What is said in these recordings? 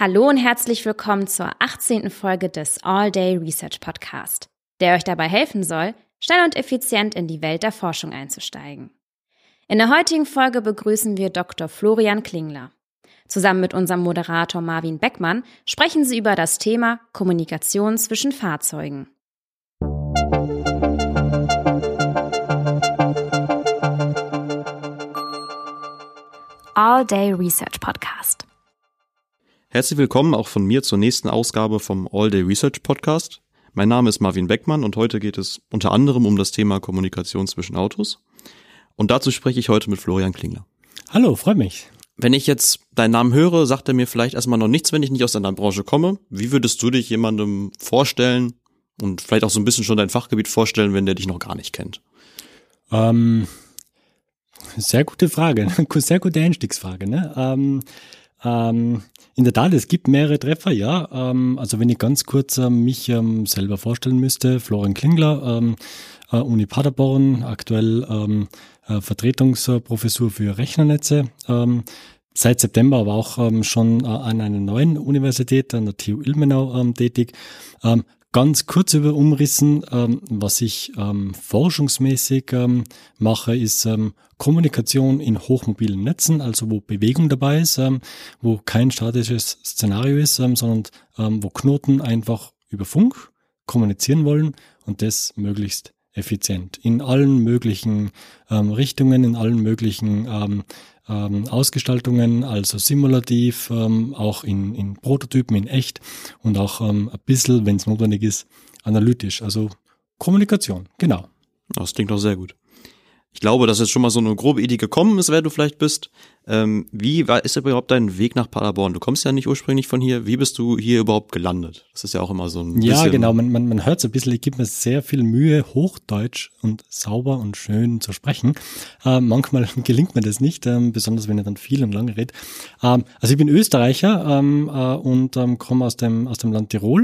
Hallo und herzlich willkommen zur 18. Folge des All Day Research Podcast, der euch dabei helfen soll, schnell und effizient in die Welt der Forschung einzusteigen. In der heutigen Folge begrüßen wir Dr. Florian Klingler. Zusammen mit unserem Moderator Marvin Beckmann sprechen sie über das Thema Kommunikation zwischen Fahrzeugen. All Day Research Podcast. Herzlich willkommen auch von mir zur nächsten Ausgabe vom All Day Research Podcast. Mein Name ist Marvin Beckmann und heute geht es unter anderem um das Thema Kommunikation zwischen Autos. Und dazu spreche ich heute mit Florian Klingler. Hallo, freut mich. Wenn ich jetzt deinen Namen höre, sagt er mir vielleicht erstmal noch nichts, wenn ich nicht aus deiner Branche komme. Wie würdest du dich jemandem vorstellen und vielleicht auch so ein bisschen schon dein Fachgebiet vorstellen, wenn der dich noch gar nicht kennt? Ähm, sehr gute Frage, sehr gute Einstiegsfrage. Ne? Ähm, ähm, in der Tat, es gibt mehrere Treffer, ja. Ähm, also wenn ich ganz kurz ähm, mich ähm, selber vorstellen müsste, Florian Klingler, ähm, äh, Uni Paderborn, aktuell ähm, äh, Vertretungsprofessur für Rechnernetze. Ähm, seit September aber auch schon äh, an einer neuen Universität, an der TU Ilmenau tätig. Ganz kurz über Umrissen, ähm, was ich ähm, forschungsmäßig ähm, mache, ist ähm, Kommunikation in hochmobilen Netzen, also wo Bewegung dabei ist, ähm, wo kein statisches Szenario ist, ähm, sondern wo Knoten einfach über Funk kommunizieren wollen und das möglichst effizient. In allen möglichen Richtungen, in allen möglichen ähm, Ausgestaltungen, also simulativ, ähm, auch in, in Prototypen, in echt und auch ähm, ein bisschen, wenn es notwendig ist, analytisch. Also Kommunikation, genau. Das klingt doch sehr gut. Ich glaube, dass jetzt schon mal so eine grobe Idee gekommen ist, wer du vielleicht bist. Ähm, wie war, ist überhaupt dein Weg nach Paderborn? Du kommst ja nicht ursprünglich von hier. Wie bist du hier überhaupt gelandet? Das ist ja auch immer so ein Ja, genau. Man, man, man hört so ein bisschen, ich gebe mir sehr viel Mühe, Hochdeutsch und sauber und schön zu sprechen. Ähm, manchmal gelingt mir das nicht, ähm, besonders wenn ich dann viel und lange rede. Ähm, also ich bin Österreicher ähm, äh, und ähm, komme aus dem, aus dem Land Tirol.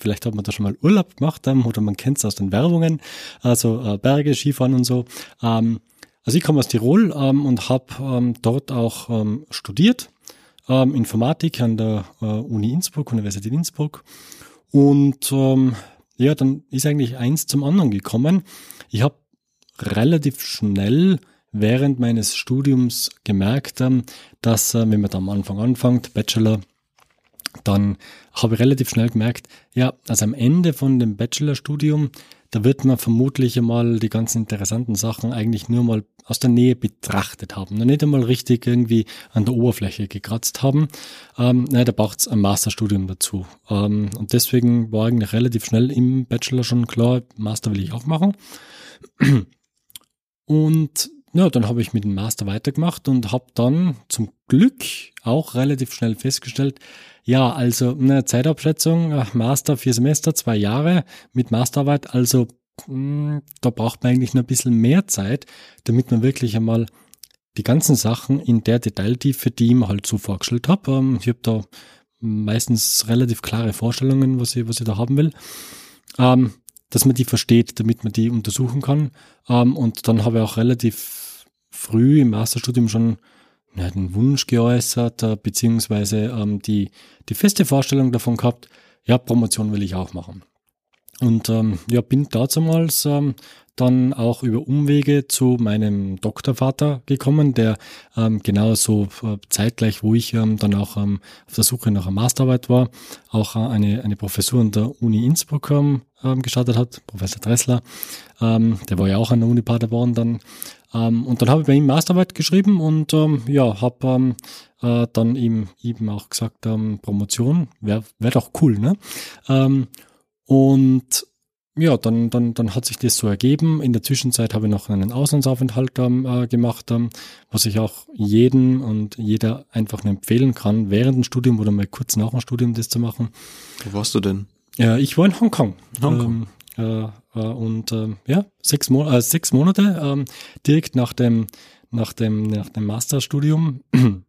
Vielleicht hat man da schon mal Urlaub gemacht oder man kennt es aus den Werbungen, also äh, Berge, Skifahren und so. Also ich komme aus Tirol ähm, und habe ähm, dort auch ähm, studiert, ähm, Informatik an der äh, Uni Innsbruck, Universität Innsbruck. Und ähm, ja, dann ist eigentlich eins zum anderen gekommen. Ich habe relativ schnell während meines Studiums gemerkt, ähm, dass äh, wenn man da am Anfang anfängt, Bachelor, dann habe ich relativ schnell gemerkt, ja, also am Ende von dem Bachelorstudium da wird man vermutlich einmal die ganzen interessanten Sachen eigentlich nur mal aus der Nähe betrachtet haben, nicht einmal richtig irgendwie an der Oberfläche gekratzt haben. Ähm, ne, da braucht es ein Masterstudium dazu. Ähm, und deswegen war eigentlich relativ schnell im Bachelor schon klar, Master will ich auch machen. Und ja, dann habe ich mit dem Master weitergemacht und habe dann zum Glück auch relativ schnell festgestellt, ja, also eine Zeitabschätzung, Master, vier Semester, zwei Jahre mit Masterarbeit, also mh, hm, da braucht man eigentlich noch ein bisschen mehr Zeit, damit man wirklich einmal die ganzen Sachen in der Detailtiefe, die ich mir halt so vorgestellt habe. Ähm, ich habe da meistens relativ klare Vorstellungen, was ich, was ich da haben will. Ähm, dass man die versteht, damit man die untersuchen kann. Ähm, und dann habe ich auch relativ früh im Masterstudium schon ja, den Wunsch geäußert, äh, beziehungsweise ähm, die, die feste Vorstellung davon gehabt, ja, Promotion will ich auch machen. Und ähm, ja, bin damals ähm, dann auch über Umwege zu meinem Doktorvater gekommen, der ähm, genauso äh, zeitgleich, wo ich ähm, dann auch ähm, auf der Suche nach einer Masterarbeit war, auch äh, eine, eine Professur an der Uni Innsbruck ähm, ähm gestartet hat, Professor Dressler. Ähm, der war ja auch an der Uni Paderborn dann ähm, und dann habe ich bei ihm Masterarbeit geschrieben und ähm, ja, habe ähm, äh, dann ihm eben auch gesagt, ähm, Promotion wäre wär doch cool, ne? Ähm, und ja, dann, dann, dann hat sich das so ergeben. In der Zwischenzeit habe ich noch einen Auslandsaufenthalt ähm, äh, gemacht, ähm, was ich auch jeden und jeder einfach nur empfehlen kann, während dem Studium oder mal kurz nach dem Studium das zu machen. Wo warst du denn? Ja, ich war in Hongkong. Hongkong. Ähm, äh, äh, und äh, ja, sechs, Mo äh, sechs Monate ähm, direkt nach dem, nach dem, nach dem Masterstudium,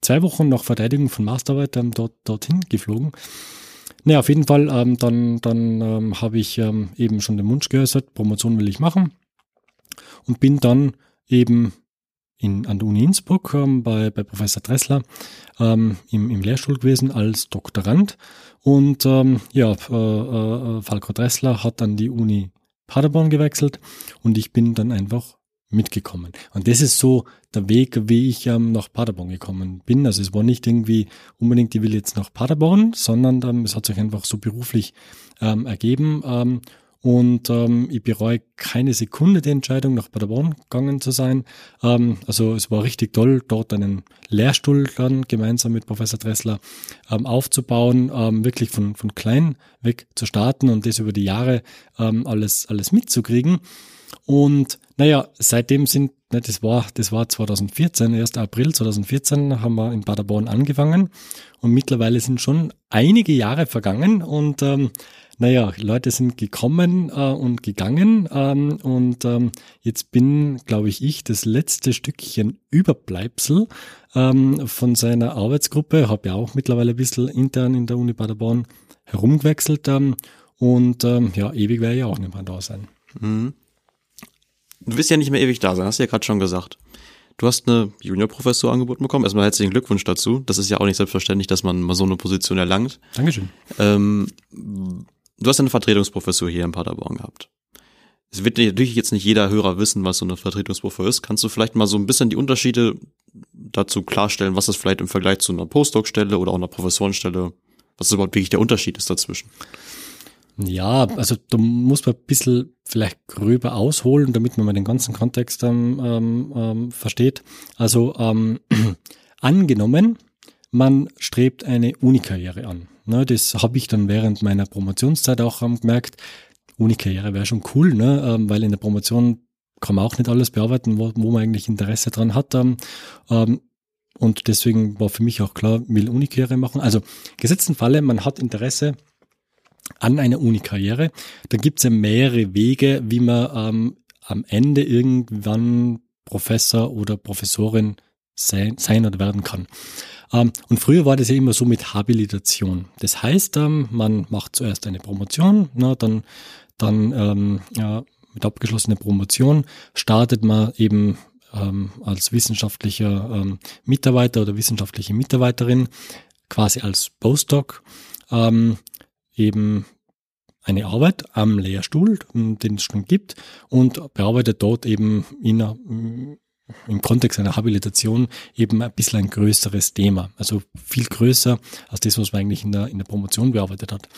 zwei Wochen nach Verteidigung von Masterarbeit ähm, dort, dorthin geflogen. Naja, auf jeden Fall, ähm, dann, dann ähm, habe ich ähm, eben schon den Wunsch geäußert, Promotion will ich machen und bin dann eben in, an der Uni Innsbruck ähm, bei, bei Professor Dressler ähm, im, im Lehrstuhl gewesen als Doktorand. Und ähm, ja, äh, äh, Falco Dressler hat an die Uni Paderborn gewechselt und ich bin dann einfach mitgekommen. Und das ist so der Weg, wie ich ähm, nach Paderborn gekommen bin. Also es war nicht irgendwie unbedingt, ich will jetzt nach Paderborn, sondern ähm, es hat sich einfach so beruflich ähm, ergeben. Und ähm, ich bereue keine Sekunde die Entscheidung, nach Paderborn gegangen zu sein. Ähm, also es war richtig toll, dort einen Lehrstuhl dann gemeinsam mit Professor Dressler ähm, aufzubauen, ähm, wirklich von, von klein weg zu starten und das über die Jahre ähm, alles, alles mitzukriegen. Und naja, seitdem sind, ne, das war, das war 2014, 1. April 2014 haben wir in Paderborn angefangen und mittlerweile sind schon einige Jahre vergangen und ähm, naja, Leute sind gekommen äh, und gegangen ähm, und ähm, jetzt bin, glaube ich, ich das letzte Stückchen Überbleibsel ähm, von seiner Arbeitsgruppe, habe ja auch mittlerweile ein bisschen intern in der Uni Paderborn herumgewechselt ähm, und ähm, ja, ewig werde ich auch nicht mehr da sein. Mhm. Du wirst ja nicht mehr ewig da sein, hast du ja gerade schon gesagt. Du hast eine Juniorprofessur angeboten bekommen. Erstmal herzlichen Glückwunsch dazu. Das ist ja auch nicht selbstverständlich, dass man mal so eine Position erlangt. Dankeschön. Ähm, du hast eine Vertretungsprofessur hier in Paderborn gehabt. Es wird natürlich jetzt nicht jeder Hörer wissen, was so eine Vertretungsprofessur ist. Kannst du vielleicht mal so ein bisschen die Unterschiede dazu klarstellen, was das vielleicht im Vergleich zu einer Postdoc-Stelle oder auch einer Professorenstelle, was überhaupt wirklich der Unterschied ist dazwischen? Ja, also da muss man ein bisschen vielleicht gröber ausholen, damit man mal den ganzen Kontext ähm, ähm, ähm versteht. Also ähm, angenommen, man strebt eine Unikarriere an. Ne, das habe ich dann während meiner Promotionszeit auch ähm, gemerkt. Unikarriere wäre schon cool, ne, ähm, weil in der Promotion kann man auch nicht alles bearbeiten, wo, wo man eigentlich Interesse dran hat. Ähm, ähm, und deswegen war für mich auch klar, will Unikarriere machen. Also gesetzten Falle, man hat Interesse an einer Uni-Karriere, dann gibt es ja mehrere Wege, wie man ähm, am Ende irgendwann Professor oder Professorin sein, sein oder werden kann. Ähm, und früher war das ja immer so mit Habilitation. Das heißt, ähm, man macht zuerst eine Promotion, na, dann, dann ähm, ja, mit abgeschlossener Promotion startet man eben als wissenschaftlicher Mitarbeiter oder wissenschaftliche Mitarbeiterin quasi als Postdoc. Eben eine Arbeit am Lehrstuhl, den es schon gibt, und bearbeitet dort eben in, im Kontext einer Habilitation eben ein bisschen ein größeres Thema. Also viel größer als das, was man eigentlich in der, in der Promotion bearbeitet hat.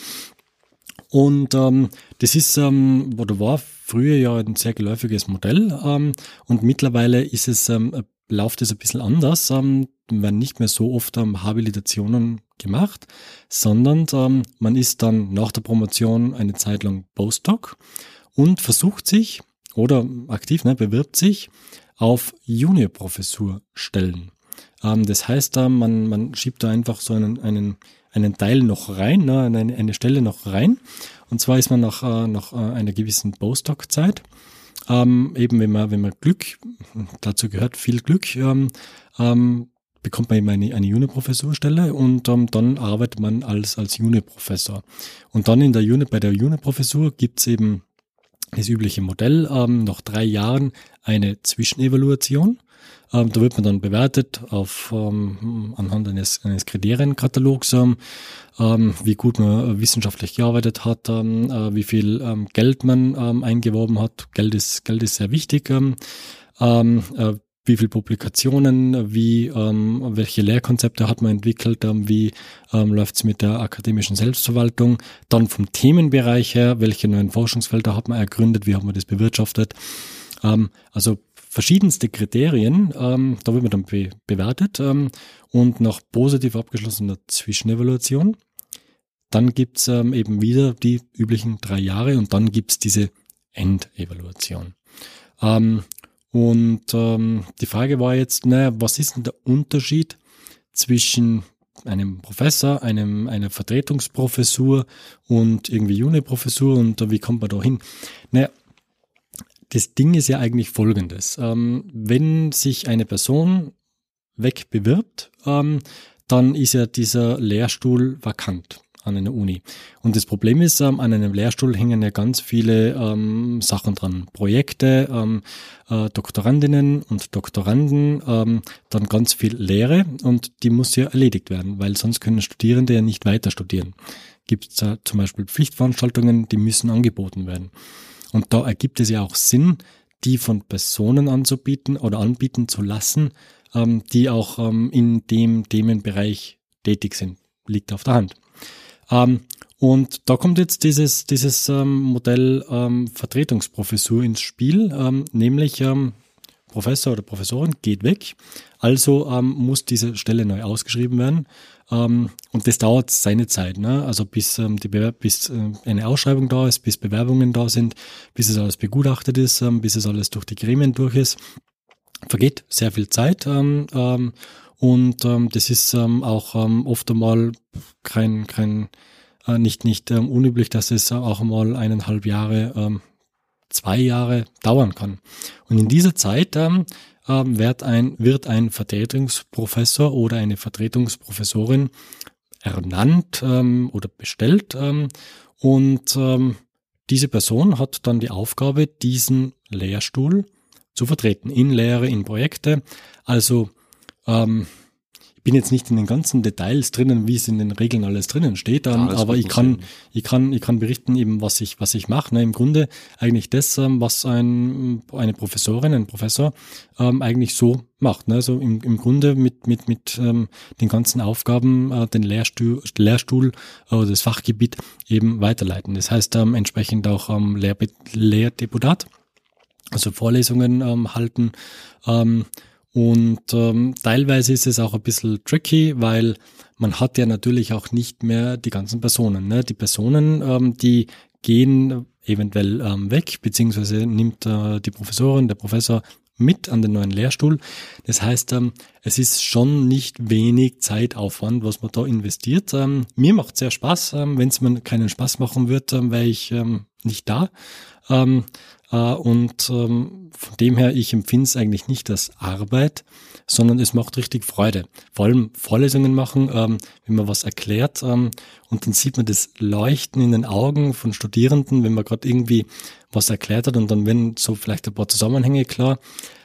Und ähm, das ist ähm, oder war früher ja ein sehr geläufiges Modell ähm, und mittlerweile ist es ähm, läuft es ein bisschen anders. Ähm, werden nicht mehr so oft ähm, Habilitationen gemacht, sondern ähm, man ist dann nach der Promotion eine Zeit lang Postdoc und versucht sich oder aktiv ne, bewirbt sich auf Juniorprofessurstellen. Ähm, das heißt, äh, man, man schiebt da einfach so einen, einen, einen Teil noch rein, ne, eine, eine Stelle noch rein. Und zwar ist man nach, äh, nach äh, einer gewissen Postdoc-Zeit ähm, eben wenn man, wenn man Glück, dazu gehört viel Glück, ähm, ähm, bekommt man eben eine, eine Juniorprofessurstelle und ähm, dann arbeitet man als, als Juniorprofessor. Und dann in der Juni, bei der Juniorprofessur gibt's eben das übliche Modell, ähm, nach drei Jahren eine Zwischenevaluation. Ähm, da wird man dann bewertet auf ähm, anhand eines, eines Kriterienkatalogs, ähm, ähm, wie gut man wissenschaftlich gearbeitet hat, ähm, äh, wie viel ähm, Geld man ähm, eingeworben hat. Geld ist Geld ist sehr wichtig. Ähm, ähm, äh, wie viele Publikationen, wie ähm, welche Lehrkonzepte hat man entwickelt, ähm, wie ähm, läuft es mit der akademischen Selbstverwaltung, dann vom Themenbereich her, welche neuen Forschungsfelder hat man ergründet, wie hat man das bewirtschaftet. Ähm, also verschiedenste Kriterien, ähm, da wird man dann be bewertet ähm, und nach positiv abgeschlossener Zwischenevaluation, dann gibt's ähm, eben wieder die üblichen drei Jahre und dann gibt's diese Endevaluation. Ähm, und ähm, die Frage war jetzt, naja, was ist denn der Unterschied zwischen einem Professor, einem, einer Vertretungsprofessur und irgendwie Juniorprofessur und äh, wie kommt man da hin? Naja, das Ding ist ja eigentlich folgendes. Ähm, wenn sich eine Person wegbewirbt, ähm, dann ist ja dieser Lehrstuhl vakant. An einer Uni. Und das Problem ist, ähm, an einem Lehrstuhl hängen ja ganz viele ähm, Sachen dran. Projekte, ähm, äh, Doktorandinnen und Doktoranden, ähm, dann ganz viel Lehre und die muss ja erledigt werden, weil sonst können Studierende ja nicht weiter studieren. Gibt es äh, zum Beispiel Pflichtveranstaltungen, die müssen angeboten werden. Und da ergibt es ja auch Sinn, die von Personen anzubieten oder anbieten zu lassen, ähm, die auch ähm, in dem Themenbereich tätig sind. Liegt auf der Hand. Ähm, und da kommt jetzt dieses, dieses ähm, Modell ähm, Vertretungsprofessur ins Spiel, ähm, nämlich ähm, Professor oder Professorin geht weg, also ähm, muss diese Stelle neu ausgeschrieben werden. Ähm, und das dauert seine Zeit, ne? also bis, ähm, die bis äh, eine Ausschreibung da ist, bis Bewerbungen da sind, bis es alles begutachtet ist, ähm, bis es alles durch die Gremien durch ist. Vergeht sehr viel Zeit. Ähm, ähm, und ähm, das ist ähm, auch ähm, oft einmal kein, kein äh, nicht, nicht ähm, unüblich, dass es auch einmal eineinhalb Jahre, ähm, zwei Jahre dauern kann. Und in dieser Zeit ähm, ähm, wird, ein, wird ein Vertretungsprofessor oder eine Vertretungsprofessorin ernannt ähm, oder bestellt ähm, und ähm, diese Person hat dann die Aufgabe, diesen Lehrstuhl zu vertreten in Lehre, in Projekte. Also ähm, bin jetzt nicht in den ganzen Details drinnen, wie es in den Regeln alles drinnen steht, ähm, aber ich kann, ich kann, ich kann berichten eben, was ich, was ich mache. Ne? Im Grunde eigentlich das, ähm, was ein, eine Professorin, ein Professor ähm, eigentlich so macht. Ne? Also im, im Grunde mit, mit, mit ähm, den ganzen Aufgaben äh, den Lehrstuhl, Lehrstuhl äh, oder das Fachgebiet eben weiterleiten. Das heißt ähm, entsprechend auch ähm, Lehr Lehrdeputat, also Vorlesungen ähm, halten, ähm, und ähm, teilweise ist es auch ein bisschen tricky, weil man hat ja natürlich auch nicht mehr die ganzen Personen. Ne? Die Personen, ähm, die gehen eventuell ähm, weg, beziehungsweise nimmt äh, die Professorin, der Professor mit an den neuen Lehrstuhl. Das heißt, ähm, es ist schon nicht wenig Zeitaufwand, was man da investiert. Ähm, mir macht sehr Spaß. Ähm, Wenn es mir keinen Spaß machen wird, ähm, wäre ich ähm, nicht da. Ähm, äh, und ähm, von dem her, ich empfinde es eigentlich nicht als Arbeit, sondern es macht richtig Freude. Vor allem Vorlesungen machen, ähm, wenn man was erklärt ähm, und dann sieht man das Leuchten in den Augen von Studierenden, wenn man gerade irgendwie was erklärt hat und dann werden so vielleicht ein paar Zusammenhänge klar.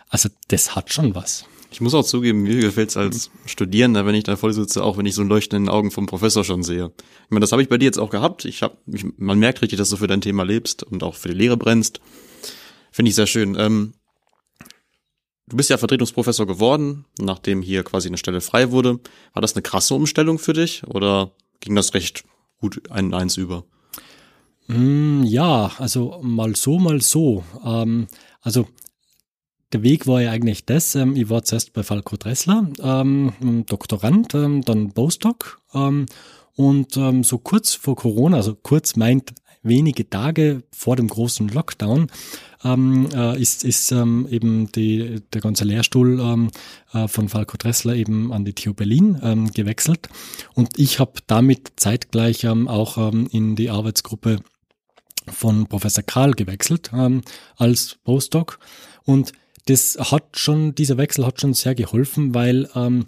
Also das hat schon was. Ich muss auch zugeben, mir gefällt es als Studierender, wenn ich da voll sitze, auch wenn ich so ein Leuchten in den Augen vom Professor schon sehe. Ich meine, das habe ich bei dir jetzt auch gehabt. Ich hab, ich, man merkt richtig, dass du für dein Thema lebst und auch für die Lehre brennst. Finde ich sehr schön. Ähm, du bist ja Vertretungsprofessor geworden, nachdem hier quasi eine Stelle frei wurde. War das eine krasse Umstellung für dich oder ging das recht gut ein eins über? Mm, ja, also mal so, mal so. Ähm, also der Weg war ja eigentlich das, ähm, ich war zuerst bei Falco Dressler, ähm, Doktorand, ähm, dann Postdoc ähm, und ähm, so kurz vor Corona, also kurz meint wenige Tage vor dem großen Lockdown, ähm, äh, ist, ist ähm, eben die, der ganze Lehrstuhl ähm, äh, von Falco Dressler eben an die TU Berlin ähm, gewechselt. Und ich habe damit zeitgleich ähm, auch ähm, in die Arbeitsgruppe von Professor Karl gewechselt ähm, als Postdoc. Und das hat schon, dieser Wechsel hat schon sehr geholfen, weil ähm,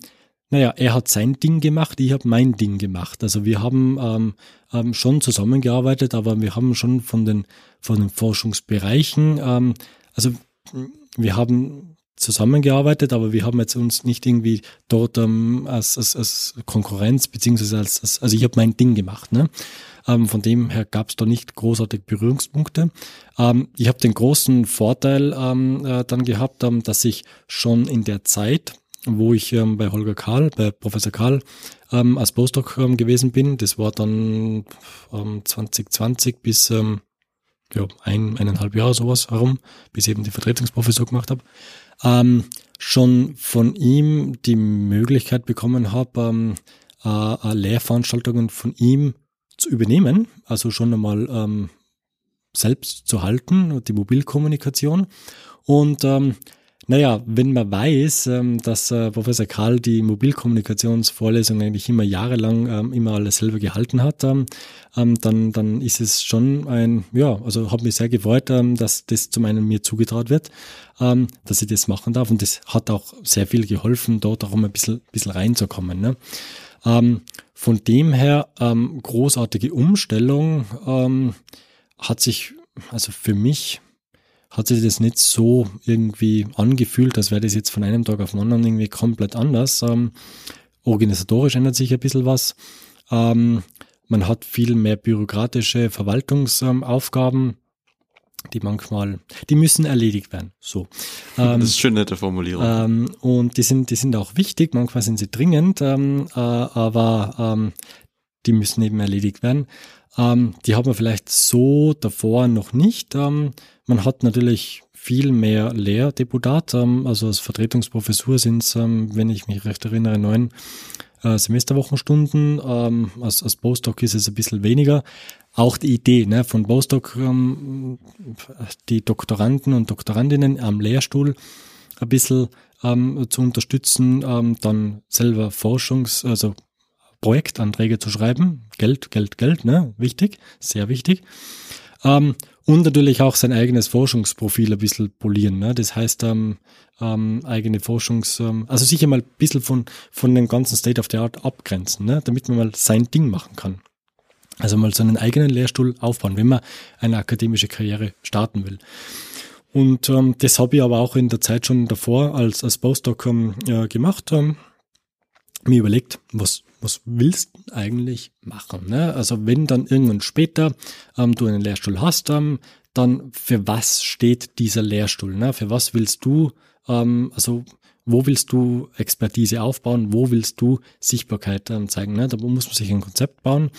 naja, er hat sein Ding gemacht, ich habe mein Ding gemacht. Also wir haben ähm, ähm, schon zusammengearbeitet, aber wir haben schon von den, von den Forschungsbereichen, ähm, also wir haben zusammengearbeitet, aber wir haben jetzt uns nicht irgendwie dort ähm, als, als, als Konkurrenz, beziehungsweise als, als also ich habe mein Ding gemacht. Ne? Ähm, von dem her gab es da nicht großartig Berührungspunkte. Ähm, ich habe den großen Vorteil ähm, äh, dann gehabt, ähm, dass ich schon in der Zeit, wo ich ähm, bei Holger Karl, bei Professor Karl ähm, als Postdoc ähm, gewesen bin. Das war dann ähm, 2020 bis ähm, ja, ein, eineinhalb Jahre sowas herum, bis ich eben die Vertretungsprofessur gemacht habe. Ähm, schon von ihm die Möglichkeit bekommen habe, ähm, äh, äh, Lehrveranstaltungen von ihm zu übernehmen, also schon einmal ähm, selbst zu halten, die Mobilkommunikation. Und ähm, naja, wenn man weiß, ähm, dass äh, Professor Karl die Mobilkommunikationsvorlesung eigentlich immer jahrelang ähm, immer alles selber gehalten hat, ähm, dann, dann ist es schon ein, ja, also hat mich sehr gefreut, dass das zum einen mir zugetraut wird, dass ich das machen darf und das hat auch sehr viel geholfen, dort auch um ein bisschen, bisschen reinzukommen. Ne? von dem her großartige Umstellung hat sich, also für mich hat sich das nicht so irgendwie angefühlt, als wäre das jetzt von einem Tag auf den anderen irgendwie komplett anders. Ähm, organisatorisch ändert sich ein bisschen was. Ähm, man hat viel mehr bürokratische Verwaltungsaufgaben, die manchmal, die müssen erledigt werden. So. Ähm, das ist schön nette Formulierung. Ähm, und die sind, die sind auch wichtig. Manchmal sind sie dringend, ähm, äh, aber ähm, die müssen eben erledigt werden. Ähm, die hat man vielleicht so davor noch nicht. Man hat natürlich viel mehr Lehrdeputat. Ähm, also als Vertretungsprofessur sind es, ähm, wenn ich mich recht erinnere, neun äh, Semesterwochenstunden. Ähm, als, als Postdoc ist es ein bisschen weniger. Auch die Idee ne, von Postdoc, die Doktoranden und Doktorandinnen am Lehrstuhl ein bisschen zu unterstützen, dann selber Forschungs-, also Projektanträge zu schreiben. Geld, Geld, Geld, ne? Wichtig, sehr wichtig. Ähm, und natürlich auch sein eigenes Forschungsprofil ein bisschen polieren. Ne? Das heißt, ähm, ähm, eigene Forschungs-, ähm, also sicher mal ein bisschen von, von dem ganzen State of the Art abgrenzen, ne? damit man mal sein Ding machen kann. Also mal so einen eigenen Lehrstuhl aufbauen, wenn man eine akademische Karriere starten will. Und ähm, das habe ich aber auch in der Zeit schon davor als, als Postdoc ähm, äh, gemacht. Ähm, mir überlegt, was, was willst du eigentlich machen? Ne? Also wenn dann irgendwann später ähm, du einen Lehrstuhl hast, ähm, dann für was steht dieser Lehrstuhl? Ne? Für was willst du, ähm, also wo willst du Expertise aufbauen? Wo willst du Sichtbarkeit ähm, zeigen? Ne? Da muss man sich ein Konzept bauen.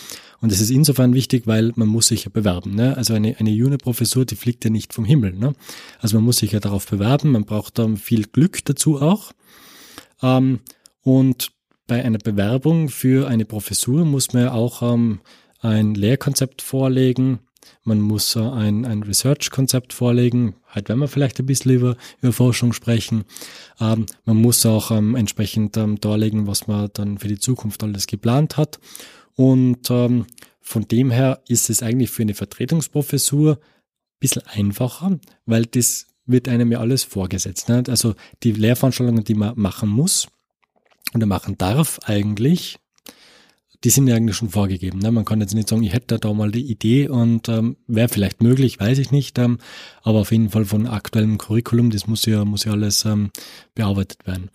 Und das ist insofern wichtig, weil man muss sich ja bewerben. Ne? Also eine, eine Junior-Professur, die fliegt ja nicht vom Himmel. Ne? Also man muss sich ja darauf bewerben. Man braucht dann viel Glück dazu auch. Ähm, und bei einer Bewerbung für eine Professur muss man auch ähm, ein Lehrkonzept vorlegen. Man muss äh, ein, ein Research-Konzept vorlegen. Halt werden wir vielleicht ein bisschen über, über Forschung sprechen. Ähm, man muss auch ähm, entsprechend ähm, darlegen, was man dann für die Zukunft alles geplant hat. Und ähm, von dem her ist es eigentlich für eine Vertretungsprofessur ein bisschen einfacher, weil das wird einem ja alles vorgesetzt. Ne? Also die Lehrveranstaltungen, die man machen muss, oder machen darf eigentlich, die sind ja eigentlich schon vorgegeben. Ne? Man kann jetzt nicht sagen, ich hätte da mal die Idee und ähm, wäre vielleicht möglich, weiß ich nicht. Ähm, aber auf jeden Fall von aktuellem Curriculum, das muss ja, muss ja alles ähm, bearbeitet werden.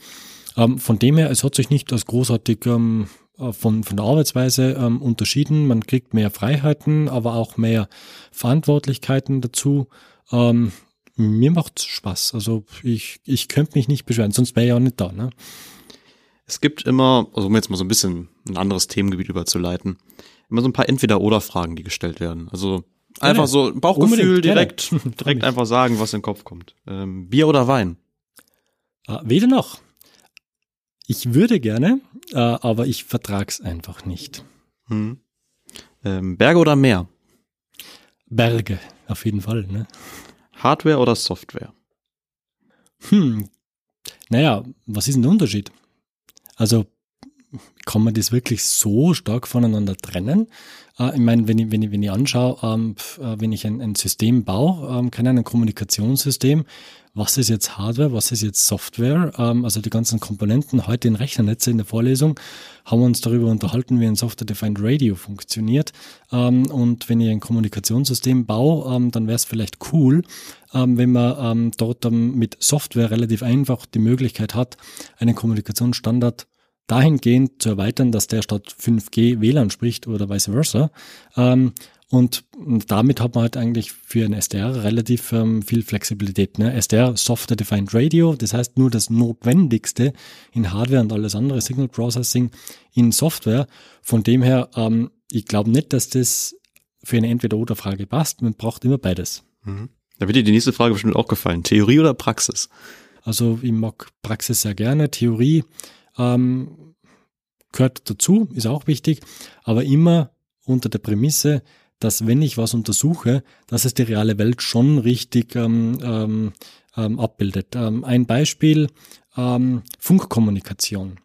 Ähm, von dem her, es hat sich nicht als großartig ähm, äh, von, von der Arbeitsweise ähm, unterschieden. Man kriegt mehr Freiheiten, aber auch mehr Verantwortlichkeiten dazu. Ähm, mir macht's Spaß. Also ich, ich könnte mich nicht beschweren, sonst wäre ich auch nicht da. Ne? Es gibt immer, also um jetzt mal so ein bisschen ein anderes Themengebiet überzuleiten, immer so ein paar Entweder-Oder-Fragen, die gestellt werden. Also einfach so Bauchgefühl Unbedingt, direkt, direkt einfach sagen, was in den Kopf kommt. Ähm, Bier oder Wein? Ah, weder noch. Ich würde gerne, äh, aber ich vertrag's einfach nicht. Hm. Ähm, Berge oder Meer? Berge, auf jeden Fall. Ne? Hardware oder Software? Hm. Naja, was ist denn der Unterschied? Also kann man das wirklich so stark voneinander trennen? Äh, ich meine, wenn ich, wenn ich, wenn ich anschaue, ähm, äh, wenn ich ein, ein System baue, ähm, keine ein Kommunikationssystem, was ist jetzt Hardware, was ist jetzt Software, ähm, also die ganzen Komponenten. Heute in Rechnernetze in der Vorlesung haben wir uns darüber unterhalten, wie ein Software-Defined Radio funktioniert. Und wenn ich ein Kommunikationssystem baue, dann wäre es vielleicht cool, wenn man dort mit Software relativ einfach die Möglichkeit hat, einen Kommunikationsstandard dahingehend zu erweitern, dass der statt 5G WLAN spricht oder vice versa. Ähm, und damit hat man halt eigentlich für ein SDR relativ ähm, viel Flexibilität. Ne? SDR, Software Defined Radio, das heißt nur das Notwendigste in Hardware und alles andere, Signal Processing in Software. Von dem her, ähm, ich glaube nicht, dass das für eine Entweder-Oder-Frage passt. Man braucht immer beides. Mhm. Da wird dir die nächste Frage bestimmt auch gefallen. Theorie oder Praxis? Also ich mag Praxis sehr gerne. Theorie ähm, gehört dazu, ist auch wichtig, aber immer unter der Prämisse, dass wenn ich was untersuche, dass es die reale Welt schon richtig ähm, ähm, ähm, abbildet. Ähm, ein Beispiel, ähm, Funkkommunikation.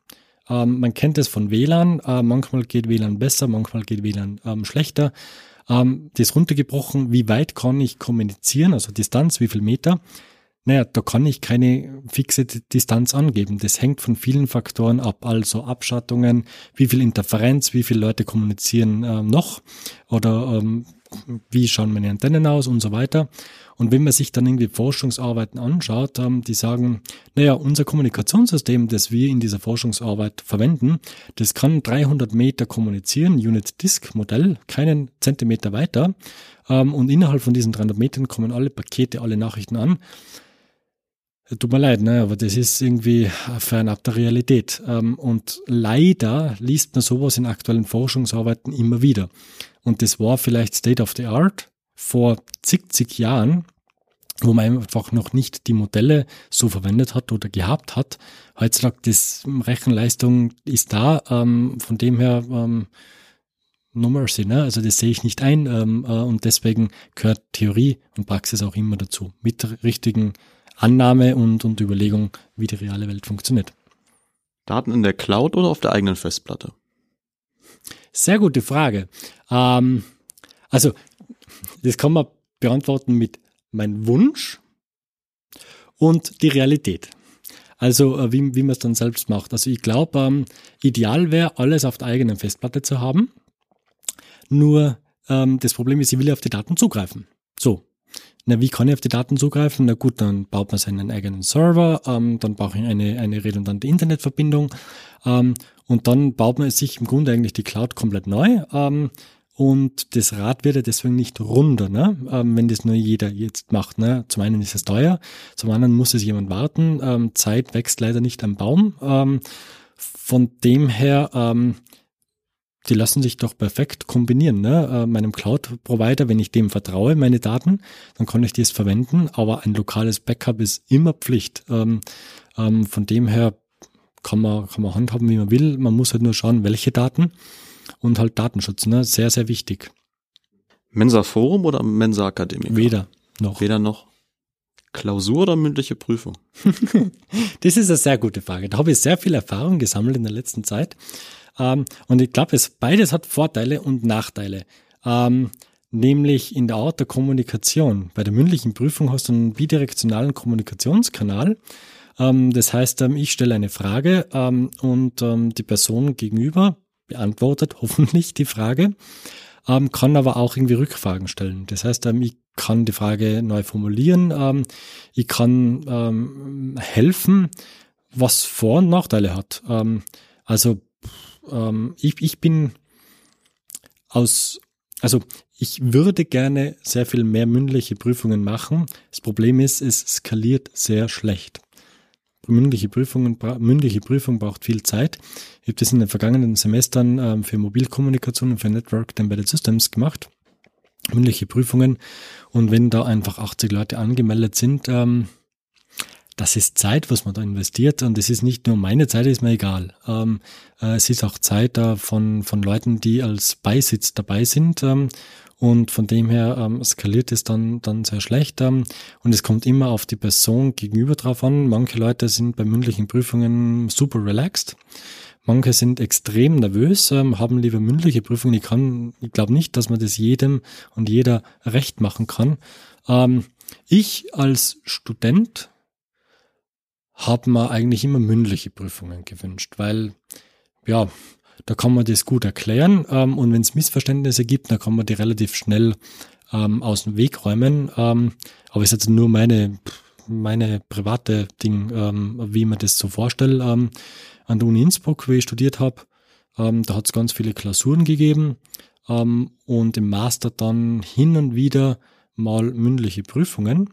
Ähm, man kennt es von WLAN, äh, manchmal geht WLAN besser, manchmal geht WLAN ähm, schlechter. Ähm, das runtergebrochen, wie weit kann ich kommunizieren, also Distanz, wie viel Meter. Naja, da kann ich keine fixe Distanz angeben. Das hängt von vielen Faktoren ab, also Abschattungen, wie viel Interferenz, wie viele Leute kommunizieren äh, noch oder ähm, wie schauen meine Antennen aus und so weiter. Und wenn man sich dann irgendwie Forschungsarbeiten anschaut, ähm, die sagen, naja, unser Kommunikationssystem, das wir in dieser Forschungsarbeit verwenden, das kann 300 Meter kommunizieren, Unit-Disk-Modell, keinen Zentimeter weiter. Ähm, und innerhalb von diesen 300 Metern kommen alle Pakete, alle Nachrichten an. Tut mir leid, ne, aber das ist irgendwie fernab der Realität. Ähm, und leider liest man sowas in aktuellen Forschungsarbeiten immer wieder. Und das war vielleicht State of the Art vor zig, zig Jahren, wo man einfach noch nicht die Modelle so verwendet hat oder gehabt hat. Heutzutage das Rechenleistung ist da, ähm, von dem her ähm, no mercy, ne? Also das sehe ich nicht ein äh, und deswegen gehört Theorie und Praxis auch immer dazu. Mit richtigen Annahme und, und Überlegung, wie die reale Welt funktioniert. Daten in der Cloud oder auf der eigenen Festplatte? Sehr gute Frage. Ähm, also, das kann man beantworten mit mein Wunsch und die Realität. Also, äh, wie, wie man es dann selbst macht. Also, ich glaube, ähm, ideal wäre, alles auf der eigenen Festplatte zu haben. Nur ähm, das Problem ist, ich will auf die Daten zugreifen. So, na, wie kann ich auf die Daten zugreifen? Na gut, dann baut man seinen eigenen Server, ähm, dann brauche ich eine, eine redundante Internetverbindung ähm, und dann baut man sich im Grunde eigentlich die Cloud komplett neu. Ähm, und das Rad wird ja deswegen nicht runder, ne? ähm, wenn das nur jeder jetzt macht. Ne? Zum einen ist es teuer, zum anderen muss es jemand warten. Ähm, Zeit wächst leider nicht am Baum. Ähm, von dem her ähm, die lassen sich doch perfekt kombinieren. Ne? Äh, meinem Cloud-Provider, wenn ich dem vertraue, meine Daten, dann kann ich das verwenden, aber ein lokales Backup ist immer Pflicht. Ähm, ähm, von dem her kann man, kann man handhaben, wie man will. Man muss halt nur schauen, welche Daten und halt Datenschutz, ne? sehr, sehr wichtig. Mensa Forum oder Mensa Akademiker? Weder noch. Weder noch. Klausur oder mündliche Prüfung? das ist eine sehr gute Frage. Da habe ich sehr viel Erfahrung gesammelt in der letzten Zeit. Ähm, und ich glaube, es beides hat Vorteile und Nachteile. Ähm, nämlich in der Art der Kommunikation. Bei der mündlichen Prüfung hast du einen bidirektionalen Kommunikationskanal. Ähm, das heißt, ähm, ich stelle eine Frage ähm, und ähm, die Person gegenüber beantwortet hoffentlich die Frage, kann aber auch irgendwie Rückfragen stellen. Das heißt, ich kann die Frage neu formulieren, ich kann helfen, was Vor- und Nachteile hat. also ähm, ich, ich bin aus, also ich würde gerne sehr viel mehr mündliche Prüfungen machen. Das Problem ist, es skaliert sehr schlecht. Mündliche Prüfungen, mündliche Prüfung braucht viel Zeit. Ich habe das in den vergangenen Semestern ähm, für Mobilkommunikation und für Network Embedded Systems gemacht. Mündliche Prüfungen. Und wenn da einfach 80 Leute angemeldet sind, ähm, das ist Zeit, was man da investiert und es ist nicht nur meine Zeit, ist mir egal. Ähm, äh, es ist auch Zeit äh, von, von Leuten, die als Beisitz dabei sind ähm, und von dem her ähm, skaliert es dann, dann sehr schlecht ähm, und es kommt immer auf die Person gegenüber drauf an. Manche Leute sind bei mündlichen Prüfungen super relaxed. Manche sind extrem nervös, ähm, haben lieber mündliche Prüfungen. Ich kann, ich glaube nicht, dass man das jedem und jeder recht machen kann. Ähm, ich als Student hat man eigentlich immer mündliche Prüfungen gewünscht, weil ja, da kann man das gut erklären ähm, und wenn es Missverständnisse gibt, dann kann man die relativ schnell ähm, aus dem Weg räumen. Ähm, aber es ist jetzt nur meine meine private Ding, ähm, wie man das so vorstellt. Ähm, an der Uni Innsbruck, wo ich studiert habe, ähm, da hat es ganz viele Klausuren gegeben und im Master dann hin und wieder mal mündliche Prüfungen.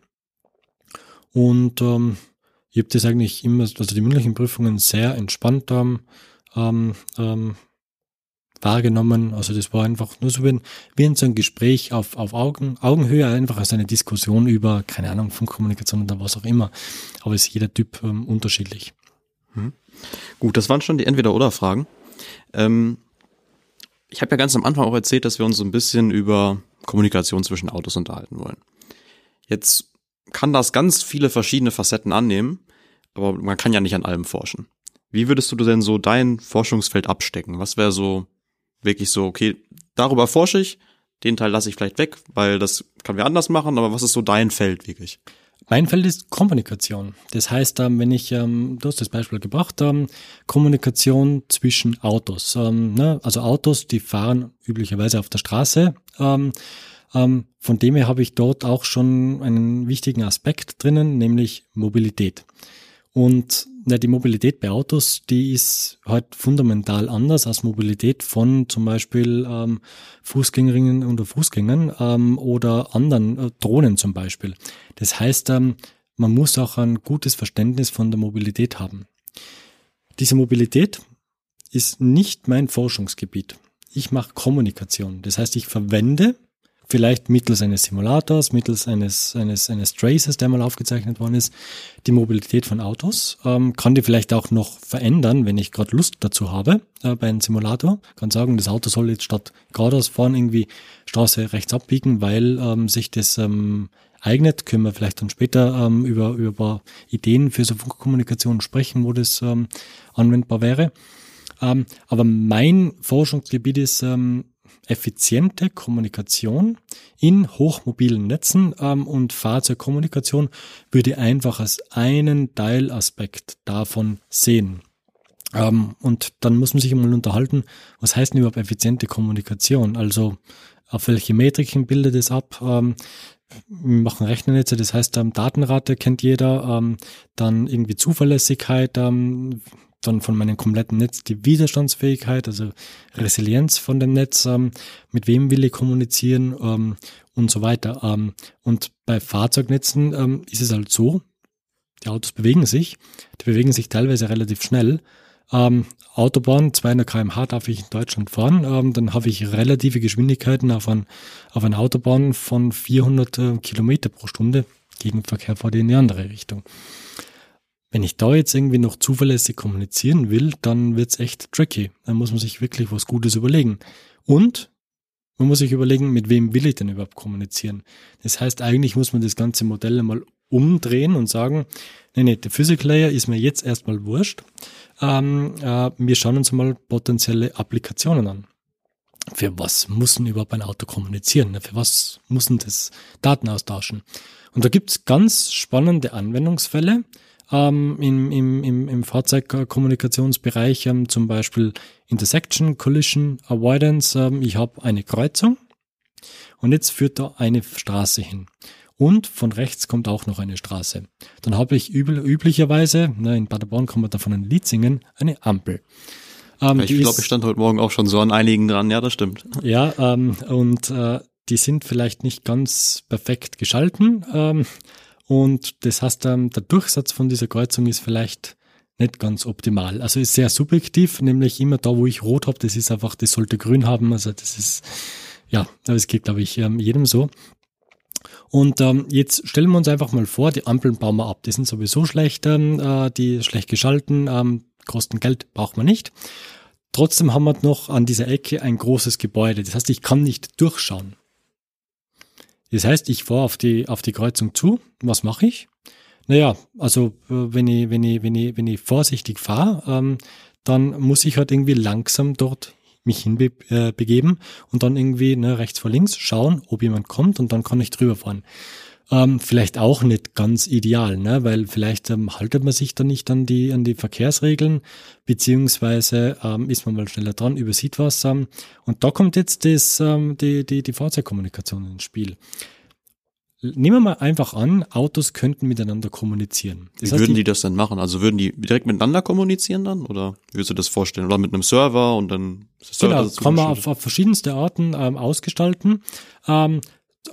Und ähm, ich habe das eigentlich immer, also die mündlichen Prüfungen sehr entspannt ähm, ähm, ähm, wahrgenommen. Also das war einfach nur so wie, wie in so ein Gespräch auf, auf Augen, Augenhöhe, einfach als eine Diskussion über, keine Ahnung, von Kommunikation oder was auch immer. Aber ist jeder Typ ähm, unterschiedlich. Hm. Gut, das waren schon die Entweder-Oder-Fragen. Ähm, ich habe ja ganz am Anfang auch erzählt, dass wir uns so ein bisschen über Kommunikation zwischen Autos unterhalten wollen. Jetzt kann das ganz viele verschiedene Facetten annehmen, aber man kann ja nicht an allem forschen. Wie würdest du denn so dein Forschungsfeld abstecken? Was wäre so wirklich so, okay, darüber forsche ich, den Teil lasse ich vielleicht weg, weil das kann wir anders machen, aber was ist so dein Feld wirklich? Mein Feld ist Kommunikation. Das heißt, ähm, wenn ich, ähm, du hast das Beispiel gebracht, ähm, Kommunikation zwischen Autos. Ne? Also Autos, die fahren üblicherweise auf der Straße. Von dem her habe ich dort auch schon einen wichtigen Aspekt drinnen, nämlich Mobilität. Und na, die Mobilität bei Autos, die ist halt fundamental anders als Mobilität von zum Beispiel ähm, Fußgängerinnen oder Fußgängern ähm, oder anderen äh, Drohnen zum Beispiel. Das heißt, ähm, man muss auch ein gutes Verständnis von der Mobilität haben. Diese Mobilität ist nicht mein Forschungsgebiet. Ich mache Kommunikation. Das heißt, ich verwende vielleicht mittels eines Simulators, mittels eines, eines, eines Traces, der mal aufgezeichnet worden ist, die Mobilität von Autos. Ähm, kann die vielleicht auch noch verändern, wenn ich gerade Lust dazu habe äh, bei einem Simulator. Kann sagen, das Auto soll jetzt statt geradeaus fahren irgendwie Straße rechts abbiegen, weil ähm, sich das ähm, eignet. Können wir vielleicht dann später ähm, über, über Ideen für so Funkkommunikation sprechen, wo das ähm, anwendbar wäre. Ähm, aber mein Forschungsgebiet ist ähm, effiziente Kommunikation in hochmobilen Netzen ähm, und Fahrzeugkommunikation würde einfach als einen Teilaspekt davon sehen. Ähm, und dann muss man sich einmal unterhalten, was heißt denn überhaupt effiziente Kommunikation? Also auf welche Metriken bildet es ab? Ähm, wir machen Rechnernetze, das heißt, ähm, Datenrate kennt jeder, ähm, dann irgendwie Zuverlässigkeit, ähm, dann von meinem kompletten Netz die Widerstandsfähigkeit, also Resilienz von dem Netz, ähm, mit wem will ich kommunizieren ähm, und so weiter. Ähm, und bei Fahrzeugnetzen ähm, ist es halt so, die Autos bewegen sich, die bewegen sich teilweise relativ schnell. Ähm, Autobahn, 200 km/h darf ich in Deutschland fahren, ähm, dann habe ich relative Geschwindigkeiten auf, ein, auf einer Autobahn von 400 äh, Kilometer pro Stunde. Gegenverkehr fährt in die andere Richtung. Wenn ich da jetzt irgendwie noch zuverlässig kommunizieren will, dann wird's echt tricky. Dann muss man sich wirklich was Gutes überlegen. Und man muss sich überlegen, mit wem will ich denn überhaupt kommunizieren. Das heißt, eigentlich muss man das ganze Modell einmal umdrehen und sagen, nee, nee, der Physical Layer ist mir jetzt erstmal wurscht. Ähm, äh, wir schauen uns mal potenzielle Applikationen an. Für was muss denn überhaupt ein Auto kommunizieren? Für was muss denn das Daten austauschen? Und da gibt's ganz spannende Anwendungsfälle, ähm, im, im, im, im Fahrzeugkommunikationsbereich, ähm, zum Beispiel Intersection, Collision, Avoidance. Ähm, ich habe eine Kreuzung und jetzt führt da eine Straße hin. Und von rechts kommt auch noch eine Straße. Dann habe ich übel, üblicherweise, ne, in Paderborn kommt man davon ein Lied singen, eine Ampel. Ähm, ich glaube, ich stand heute Morgen auch schon so an einigen dran, ja, das stimmt. Ja, ähm, und äh, die sind vielleicht nicht ganz perfekt geschalten. Ähm, und das heißt, der Durchsatz von dieser Kreuzung ist vielleicht nicht ganz optimal. Also ist sehr subjektiv, nämlich immer da, wo ich rot habe, das ist einfach, das sollte grün haben. Also das ist, ja, aber es geht, glaube ich, ähm, jedem so. Und ähm, jetzt stellen wir uns einfach mal vor, die Ampeln bauen wir ab. Die sind sowieso schlecht, ähm, äh, die schlecht geschalten, ähm, kosten Geld, braucht man nicht. Trotzdem haben wir noch an dieser Ecke ein großes Gebäude. Das heißt, ich kann nicht durchschauen. Das heißt, ich fahre auf die, auf die Kreuzung zu. Was mache ich? Naja, also äh, wenn ich, wenn ich, wenn ich, wenn ich vorsichtig fahre, ähm, dann muss ich halt irgendwie langsam dort mich hinbegeben äh, und dann irgendwie ne, rechts vor links schauen, ob jemand kommt und dann kann ich drüber fahren ähm, vielleicht auch nicht ganz ideal, ne? weil vielleicht ähm, haltet man sich da nicht an die, an die Verkehrsregeln, beziehungsweise ähm, ist man mal schneller dran, übersieht was. Ähm, und da kommt jetzt das, ähm, die, die, die Fahrzeugkommunikation ins Spiel. Nehmen wir mal einfach an, Autos könnten miteinander kommunizieren. Das Wie heißt, würden die, die das denn machen? Also würden die direkt miteinander kommunizieren dann? Oder würdest du das vorstellen? Oder mit einem Server und dann Server Genau, kann man auf, auf verschiedenste Arten ähm, ausgestalten. Ähm,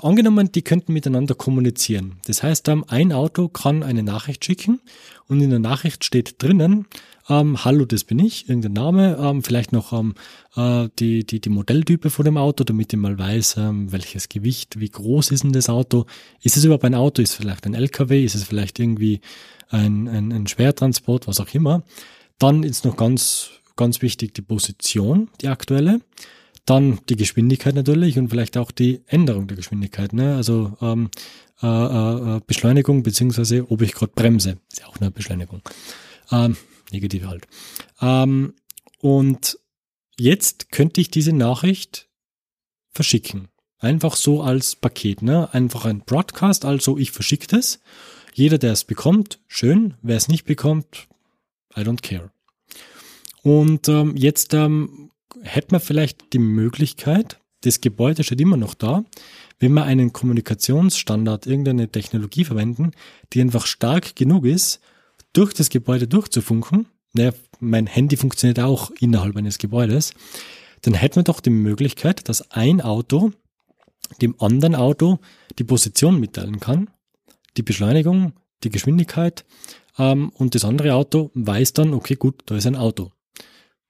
angenommen, die könnten miteinander kommunizieren. Das heißt, ähm, ein Auto kann eine Nachricht schicken und in der Nachricht steht drinnen, ähm, hallo, das bin ich, irgendein Name, ähm, vielleicht noch ähm, äh, die, die, die Modelltype von dem Auto, damit ich mal weiß, ähm, welches Gewicht, wie groß ist denn das Auto, ist es überhaupt ein Auto, ist es vielleicht ein LKW, ist es vielleicht irgendwie ein, ein, ein Schwertransport, was auch immer. Dann ist noch ganz, ganz wichtig die Position, die aktuelle. Dann die Geschwindigkeit natürlich und vielleicht auch die Änderung der Geschwindigkeit. Ne? Also ähm, äh, äh, äh Beschleunigung beziehungsweise ob ich gerade bremse. Ist ja auch eine Beschleunigung. Ähm, negativ halt. Ähm, und jetzt könnte ich diese Nachricht verschicken. Einfach so als Paket. Ne? Einfach ein Broadcast, also ich verschicke das. Jeder, der es bekommt, schön. Wer es nicht bekommt, I don't care. Und ähm, jetzt ähm, hätte man vielleicht die Möglichkeit, das Gebäude steht immer noch da, wenn wir einen Kommunikationsstandard, irgendeine Technologie verwenden, die einfach stark genug ist, durch das Gebäude durchzufunken, naja, mein Handy funktioniert auch innerhalb eines Gebäudes, dann hätten wir doch die Möglichkeit, dass ein Auto dem anderen Auto die Position mitteilen kann, die Beschleunigung, die Geschwindigkeit ähm, und das andere Auto weiß dann, okay, gut, da ist ein Auto.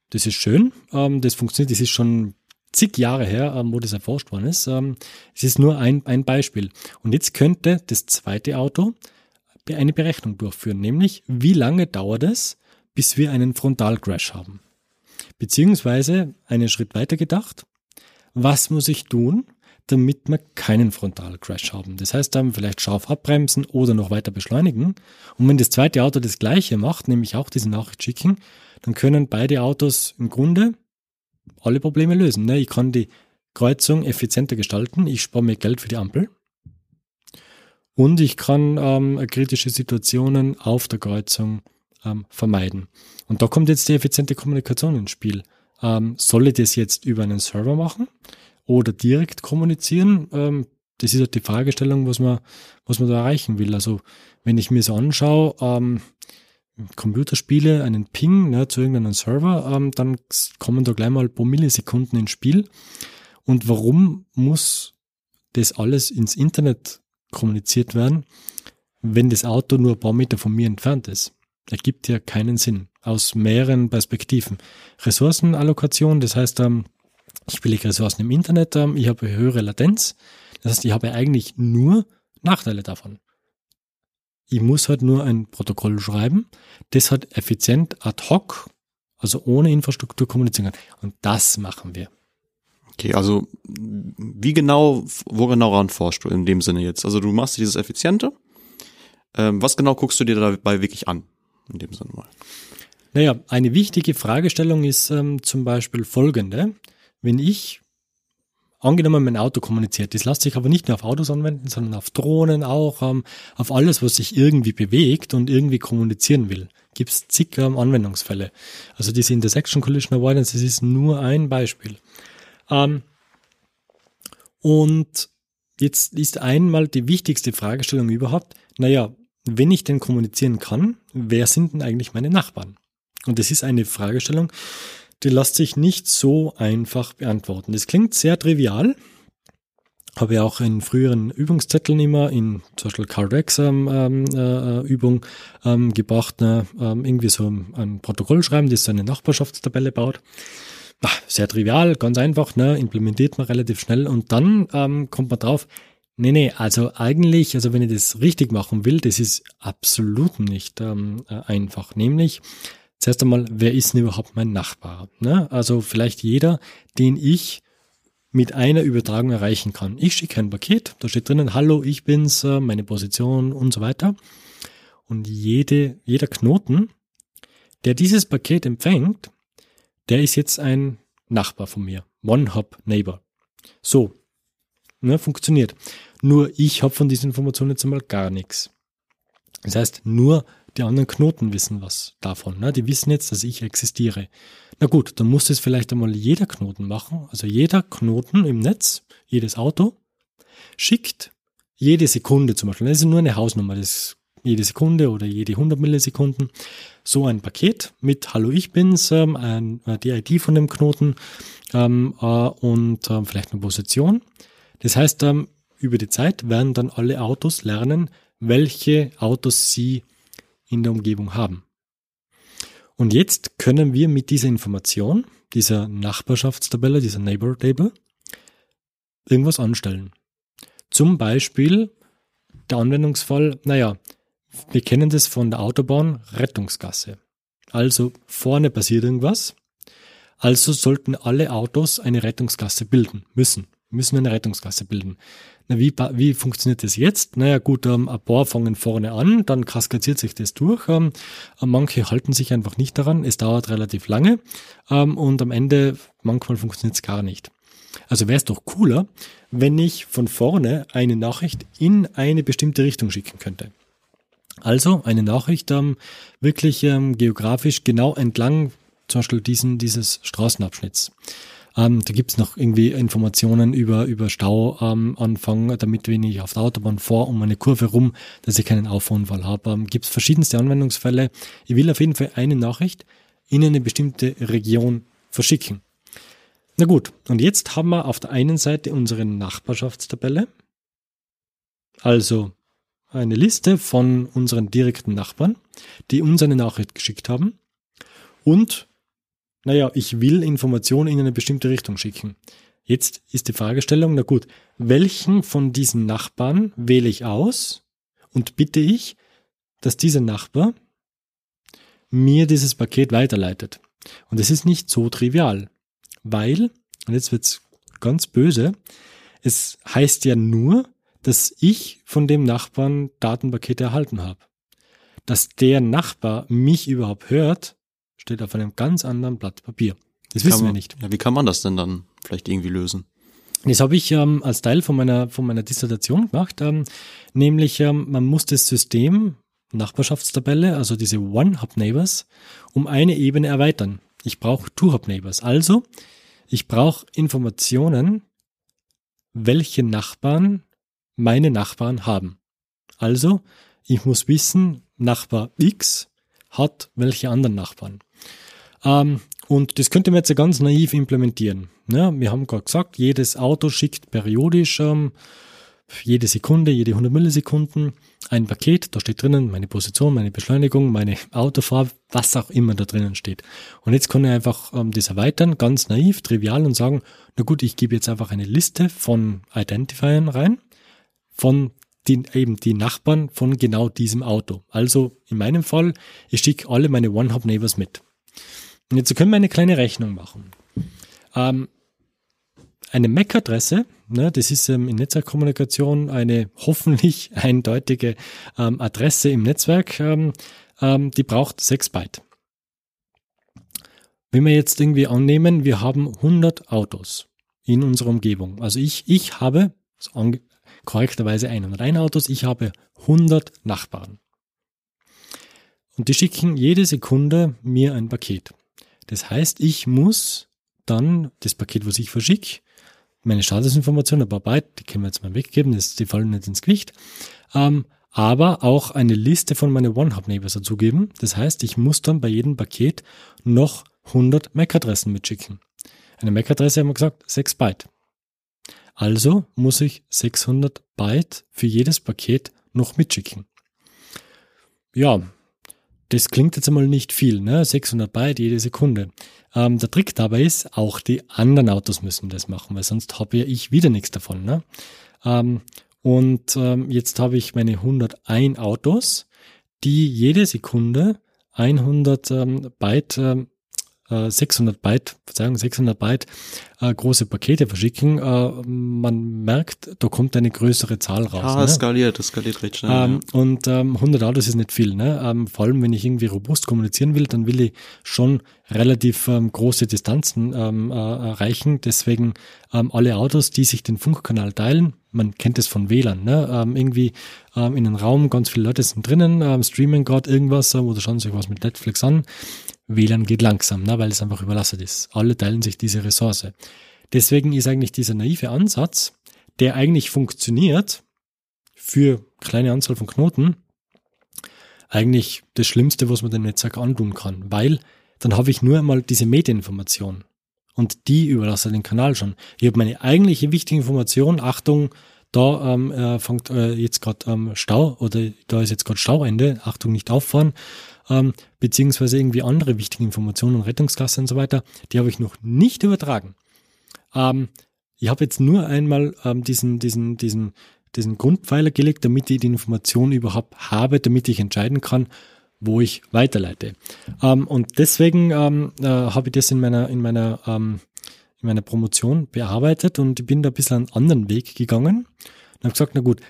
Das ist schön, ähm, das funktioniert, das ist schon zig Jahre her, ähm, wo das erforscht worden ist. Ähm, es ist nur ein, ein Beispiel. Und jetzt könnte das zweite Auto eine Berechnung durchführen, nämlich wie lange dauert es, bis wir einen Frontalcrash haben. Beziehungsweise einen Schritt weiter gedacht, was muss ich tun, damit wir keinen Frontalcrash haben. Das heißt dann vielleicht scharf abbremsen oder noch weiter beschleunigen. Und wenn das zweite Auto das gleiche macht, nämlich auch diese Nachricht schicken, dann können beide Autos im Grunde alle Probleme lösen. Ne? Ich kann die Kreuzung effizienter gestalten, ich spare mir Geld für die Ampel und ich kann ähm, kritische Situationen auf der Kreuzung ähm, vermeiden. Und da kommt jetzt die effiziente Kommunikation ins Spiel. Ähm, soll ich das jetzt über einen Server machen oder direkt kommunizieren? Ähm, das ist halt die Fragestellung, was man, was man da erreichen will. Also wenn ich mir so anschaue, ähm, Computerspiele einen Ping ne, zu irgendeinem Server, ähm, dann kommen da gleich mal pro Millisekunden ins Spiel. Und warum muss das alles ins Internet kommuniziert werden, wenn das Auto nur ein paar Meter von mir entfernt ist? Ergibt ja keinen Sinn. Aus mehreren Perspektiven. Ressourcenallokation, das heißt, ähm, ich billige Ressourcen im Internet, ähm, ich habe höhere Latenz. Das heißt, ich habe eigentlich nur Nachteile davon. Ich muss halt nur ein Protokoll schreiben, das halt effizient ad hoc, also ohne Infrastruktur kommunizieren kann. Und das machen wir. Okay, also wie genau, wo genau ran forschst du in dem Sinne jetzt? Also du machst dieses Effiziente. Ähm, was genau guckst du dir dabei wirklich an? In dem Sinne mal. Naja, eine wichtige Fragestellung ist ähm, zum Beispiel folgende. Wenn ich angenommen, mein Auto kommuniziert. Das lässt sich aber nicht nur auf Autos anwenden, sondern auf Drohnen auch, ähm, auf alles, was sich irgendwie bewegt und irgendwie kommunizieren will. Gibt es zig ähm, Anwendungsfälle. Also diese Intersection Collision Avoidance, das ist nur ein Beispiel. Ähm, und jetzt ist einmal die wichtigste Fragestellung überhaupt, naja, wenn ich denn kommunizieren kann, wer sind denn eigentlich meine Nachbarn? Und das ist eine Fragestellung, die lässt sich nicht so einfach beantworten. Das klingt sehr trivial, habe ja auch in früheren Übungszetteln immer in zum Beispiel Cardex ähm, ähm, äh, Übung ähm, gebracht, ne, ähm, irgendwie so ein Protokoll schreiben, das so eine Nachbarschaftstabelle baut. Ach, sehr trivial, ganz einfach, ne, implementiert man relativ schnell und dann ähm, kommt man drauf, nee, nee, also eigentlich, also wenn ich das richtig machen will, das ist absolut nicht ähm, äh, einfach. Nämlich, Zuerst einmal, wer ist denn überhaupt mein Nachbar? Ne? Also vielleicht jeder, den ich mit einer Übertragung erreichen kann. Ich schicke ein Paket, da steht drinnen, hallo, ich bin's, meine Position und so weiter. Und jede, jeder Knoten, der dieses Paket empfängt, der ist jetzt ein Nachbar von mir. One-Hop-Neighbor. So, ne, funktioniert. Nur ich habe von diesen Informationen jetzt einmal gar nichts. Das heißt, nur die anderen Knoten wissen was davon. Ne? Die wissen jetzt, dass ich existiere. Na gut, dann muss es vielleicht einmal jeder Knoten machen. Also jeder Knoten im Netz, jedes Auto, schickt jede Sekunde zum Beispiel, das ist nur eine Hausnummer, das jede Sekunde oder jede 100 Millisekunden, so ein Paket mit Hallo, ich bin's, ähm, ein, äh, die ID von dem Knoten ähm, äh, und äh, vielleicht eine Position. Das heißt, ähm, über die Zeit werden dann alle Autos lernen, welche Autos sie in der Umgebung haben. Und jetzt können wir mit dieser Information, dieser Nachbarschaftstabelle, dieser Neighbor Table, irgendwas anstellen. Zum Beispiel der Anwendungsfall, naja, wir kennen das von der Autobahn Rettungsgasse. Also vorne passiert irgendwas, also sollten alle Autos eine Rettungsgasse bilden müssen müssen eine Rettungsgasse bilden. Na, wie, wie funktioniert das jetzt? Naja gut, ähm, ein paar fangen vorne an, dann kaskadiert sich das durch. Ähm, manche halten sich einfach nicht daran, es dauert relativ lange ähm, und am Ende manchmal funktioniert es gar nicht. Also wäre es doch cooler, wenn ich von vorne eine Nachricht in eine bestimmte Richtung schicken könnte. Also eine Nachricht ähm, wirklich ähm, geografisch genau entlang zum Beispiel diesen, dieses Straßenabschnitts. Ähm, da gibt's noch irgendwie Informationen über, über Stauanfang, ähm, damit wenn ich auf der Autobahn vor um eine Kurve rum, dass ich keinen Auffahrunfall habe. Ähm, gibt's verschiedenste Anwendungsfälle. Ich will auf jeden Fall eine Nachricht in eine bestimmte Region verschicken. Na gut, und jetzt haben wir auf der einen Seite unsere Nachbarschaftstabelle. Also eine Liste von unseren direkten Nachbarn, die uns eine Nachricht geschickt haben. Und, naja, ich will Informationen in eine bestimmte Richtung schicken. Jetzt ist die Fragestellung, na gut, welchen von diesen Nachbarn wähle ich aus und bitte ich, dass dieser Nachbar mir dieses Paket weiterleitet. Und es ist nicht so trivial, weil, und jetzt wird's ganz böse, es heißt ja nur, dass ich von dem Nachbarn Datenpakete erhalten habe. Dass der Nachbar mich überhaupt hört, steht auf einem ganz anderen Blatt Papier. Das wissen man, wir nicht. Ja, wie kann man das denn dann vielleicht irgendwie lösen? Das habe ich ähm, als Teil von meiner, von meiner Dissertation gemacht, ähm, nämlich ähm, man muss das System Nachbarschaftstabelle, also diese One-Hub-Neighbors, um eine Ebene erweitern. Ich brauche Two-Hub-Neighbors. Also, ich brauche Informationen, welche Nachbarn meine Nachbarn haben. Also, ich muss wissen, Nachbar X hat welche anderen Nachbarn. Ähm, und das könnte man jetzt ganz naiv implementieren. Ja, wir haben gerade gesagt, jedes Auto schickt periodisch ähm, jede Sekunde, jede 100 Millisekunden ein Paket, da steht drinnen meine Position, meine Beschleunigung, meine Autofahrt, was auch immer da drinnen steht. Und jetzt kann ich einfach ähm, das erweitern, ganz naiv, trivial und sagen, na gut, ich gebe jetzt einfach eine Liste von Identifiern rein von den, eben die Nachbarn von genau diesem Auto. Also in meinem Fall, ich schicke alle meine One-Hub-Neighbors mit. Und jetzt können wir eine kleine Rechnung machen. Ähm, eine MAC-Adresse, ne, das ist ähm, in Netzwerkkommunikation eine hoffentlich eindeutige ähm, Adresse im Netzwerk, ähm, ähm die braucht 6 Byte. Wenn wir jetzt irgendwie annehmen, wir haben 100 Autos in unserer Umgebung. Also ich, ich habe, korrekterweise 101 Autos, ich habe 100 Nachbarn. Und die schicken jede Sekunde mir ein Paket. Das heißt, ich muss dann das Paket, was ich verschicke, meine Statusinformationen, ein paar Byte, die können wir jetzt mal weggeben, das, die fallen nicht ins Gewicht, ähm, aber auch eine Liste von meinen One-Hub-Neighbors dazugeben. Das heißt, ich muss dann bei jedem Paket noch 100 MAC-Adressen mitschicken. Eine MAC-Adresse haben wir gesagt, 6 Byte. Also muss ich 600 Byte für jedes Paket noch mitschicken. Ja, das klingt jetzt einmal nicht viel, ne? 600 Byte jede Sekunde. Ähm, der Trick dabei ist, auch die anderen Autos müssen das machen, weil sonst habe ja ich wieder nichts davon. Ne? Ähm, und ähm, jetzt habe ich meine 101 Autos, die jede Sekunde 100 ähm, Byte ähm, 600 äh, Byte, Verzeihung, 600 Byte äh, große Pakete verschicken, äh, man merkt, da kommt eine größere Zahl raus. Ah, ne? skaliert, das skaliert recht schnell. Ähm, ja. Und ähm, 100 Autos ist nicht viel. Ne? Ähm, vor allem, wenn ich irgendwie robust kommunizieren will, dann will ich schon relativ ähm, große Distanzen ähm, äh, erreichen. Deswegen ähm, alle Autos, die sich den Funkkanal teilen, man kennt es von WLAN, ne? ähm, irgendwie ähm, in einem Raum, ganz viele Leute sind drinnen, ähm, streamen gerade irgendwas äh, oder schauen sich was mit Netflix an. WLAN geht langsam, ne, weil es einfach überlastet ist. Alle teilen sich diese Ressource. Deswegen ist eigentlich dieser naive Ansatz, der eigentlich funktioniert für kleine Anzahl von Knoten, eigentlich das Schlimmste, was man dem Netzwerk antun kann, weil dann habe ich nur einmal diese Medieninformation und die überlasse den Kanal schon. Ich habe meine eigentliche wichtige Information, Achtung, da ähm, äh, fängt äh, jetzt gerade ähm, Stau oder da ist jetzt gerade Stauende, Achtung, nicht auffahren, ähm, beziehungsweise irgendwie andere wichtige Informationen, Rettungsgasse und so weiter, die habe ich noch nicht übertragen. Ähm, ich habe jetzt nur einmal ähm, diesen, diesen, diesen, diesen Grundpfeiler gelegt, damit ich die Information überhaupt habe, damit ich entscheiden kann, wo ich weiterleite. Ähm, und deswegen ähm, äh, habe ich das in meiner, in meiner, ähm, in meiner Promotion bearbeitet und ich bin da ein bisschen einen anderen Weg gegangen und habe gesagt, na gut,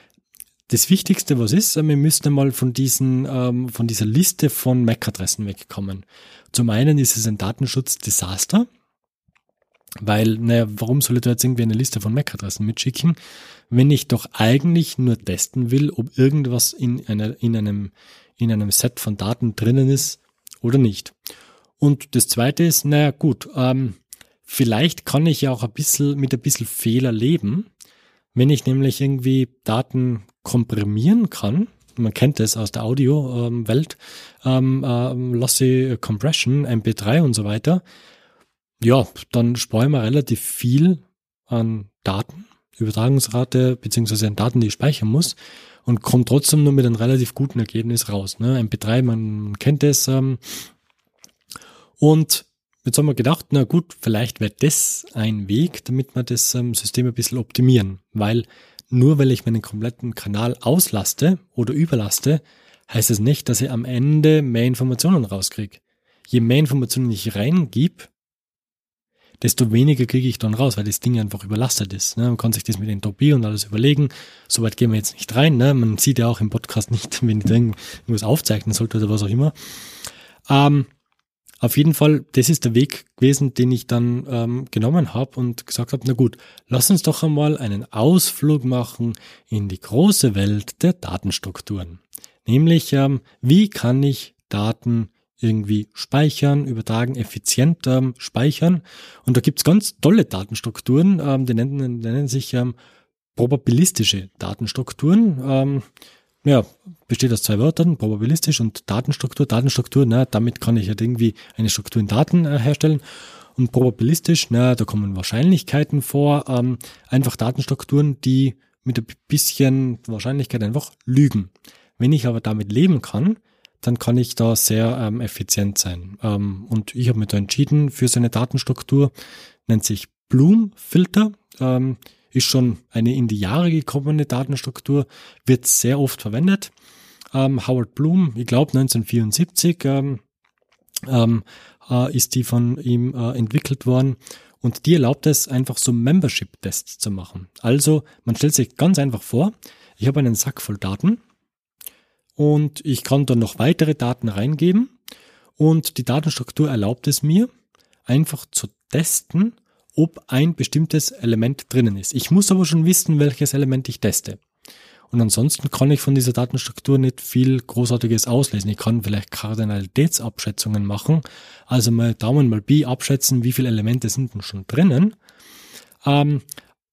das Wichtigste, was ist, wir müssten mal von diesen, ähm, von dieser Liste von MAC-Adressen wegkommen. Zum einen ist es ein Datenschutzdesaster. Weil, naja, warum soll ich da jetzt irgendwie eine Liste von MAC-Adressen mitschicken, wenn ich doch eigentlich nur testen will, ob irgendwas in, einer, in, einem, in einem Set von Daten drinnen ist oder nicht. Und das zweite ist, naja, gut, ähm, vielleicht kann ich ja auch ein bisschen mit ein bisschen Fehler leben, wenn ich nämlich irgendwie Daten komprimieren kann, man kennt das aus der Audio-Welt, ähm, ähm, Lossy Compression, MP3 und so weiter, ja, dann sparen wir relativ viel an Daten, Übertragungsrate, beziehungsweise an Daten, die ich speichern muss und kommt trotzdem nur mit einem relativ guten Ergebnis raus. Ne? MP3, man kennt das. Ähm, und jetzt haben wir gedacht, na gut, vielleicht wäre das ein Weg, damit wir das ähm, System ein bisschen optimieren, weil nur weil ich meinen kompletten Kanal auslaste oder überlaste, heißt es nicht, dass ich am Ende mehr Informationen rauskriege. Je mehr Informationen ich reingib, desto weniger kriege ich dann raus, weil das Ding einfach überlastet ist. Ne? Man kann sich das mit Entropie und alles überlegen. Soweit gehen wir jetzt nicht rein. Ne? Man sieht ja auch im Podcast nicht, wenn ich irgendwas aufzeichnen sollte oder was auch immer. Ähm, auf jeden Fall, das ist der Weg gewesen, den ich dann ähm, genommen habe und gesagt habe, na gut, lass uns doch einmal einen Ausflug machen in die große Welt der Datenstrukturen. Nämlich, ähm, wie kann ich Daten irgendwie speichern, übertragen, effizient ähm, speichern. Und da gibt's ganz tolle Datenstrukturen, ähm, die, nennen, die nennen sich ähm, probabilistische Datenstrukturen. Ähm, ja, besteht aus zwei Wörtern, probabilistisch und Datenstruktur. Datenstruktur, na, damit kann ich halt irgendwie eine Struktur in Daten äh, herstellen. Und probabilistisch, na, da kommen Wahrscheinlichkeiten vor, ähm, einfach Datenstrukturen, die mit ein bisschen Wahrscheinlichkeit einfach lügen. Wenn ich aber damit leben kann, dann kann ich da sehr ähm, effizient sein. Ähm, und ich habe mich da entschieden für so eine Datenstruktur, nennt sich Bloom-Filter. Ähm, ist schon eine in die Jahre gekommene Datenstruktur, wird sehr oft verwendet. Ähm, Howard Bloom, ich glaube 1974 ähm, ähm, äh, ist die von ihm äh, entwickelt worden und die erlaubt es einfach so Membership-Tests zu machen. Also man stellt sich ganz einfach vor, ich habe einen Sack voll Daten und ich kann dann noch weitere Daten reingeben und die Datenstruktur erlaubt es mir einfach zu testen, ob ein bestimmtes Element drinnen ist. Ich muss aber schon wissen, welches Element ich teste. Und ansonsten kann ich von dieser Datenstruktur nicht viel Großartiges auslesen. Ich kann vielleicht Kardinalitätsabschätzungen machen, also mal Daumen mal B abschätzen, wie viele Elemente sind denn schon drinnen. Ähm,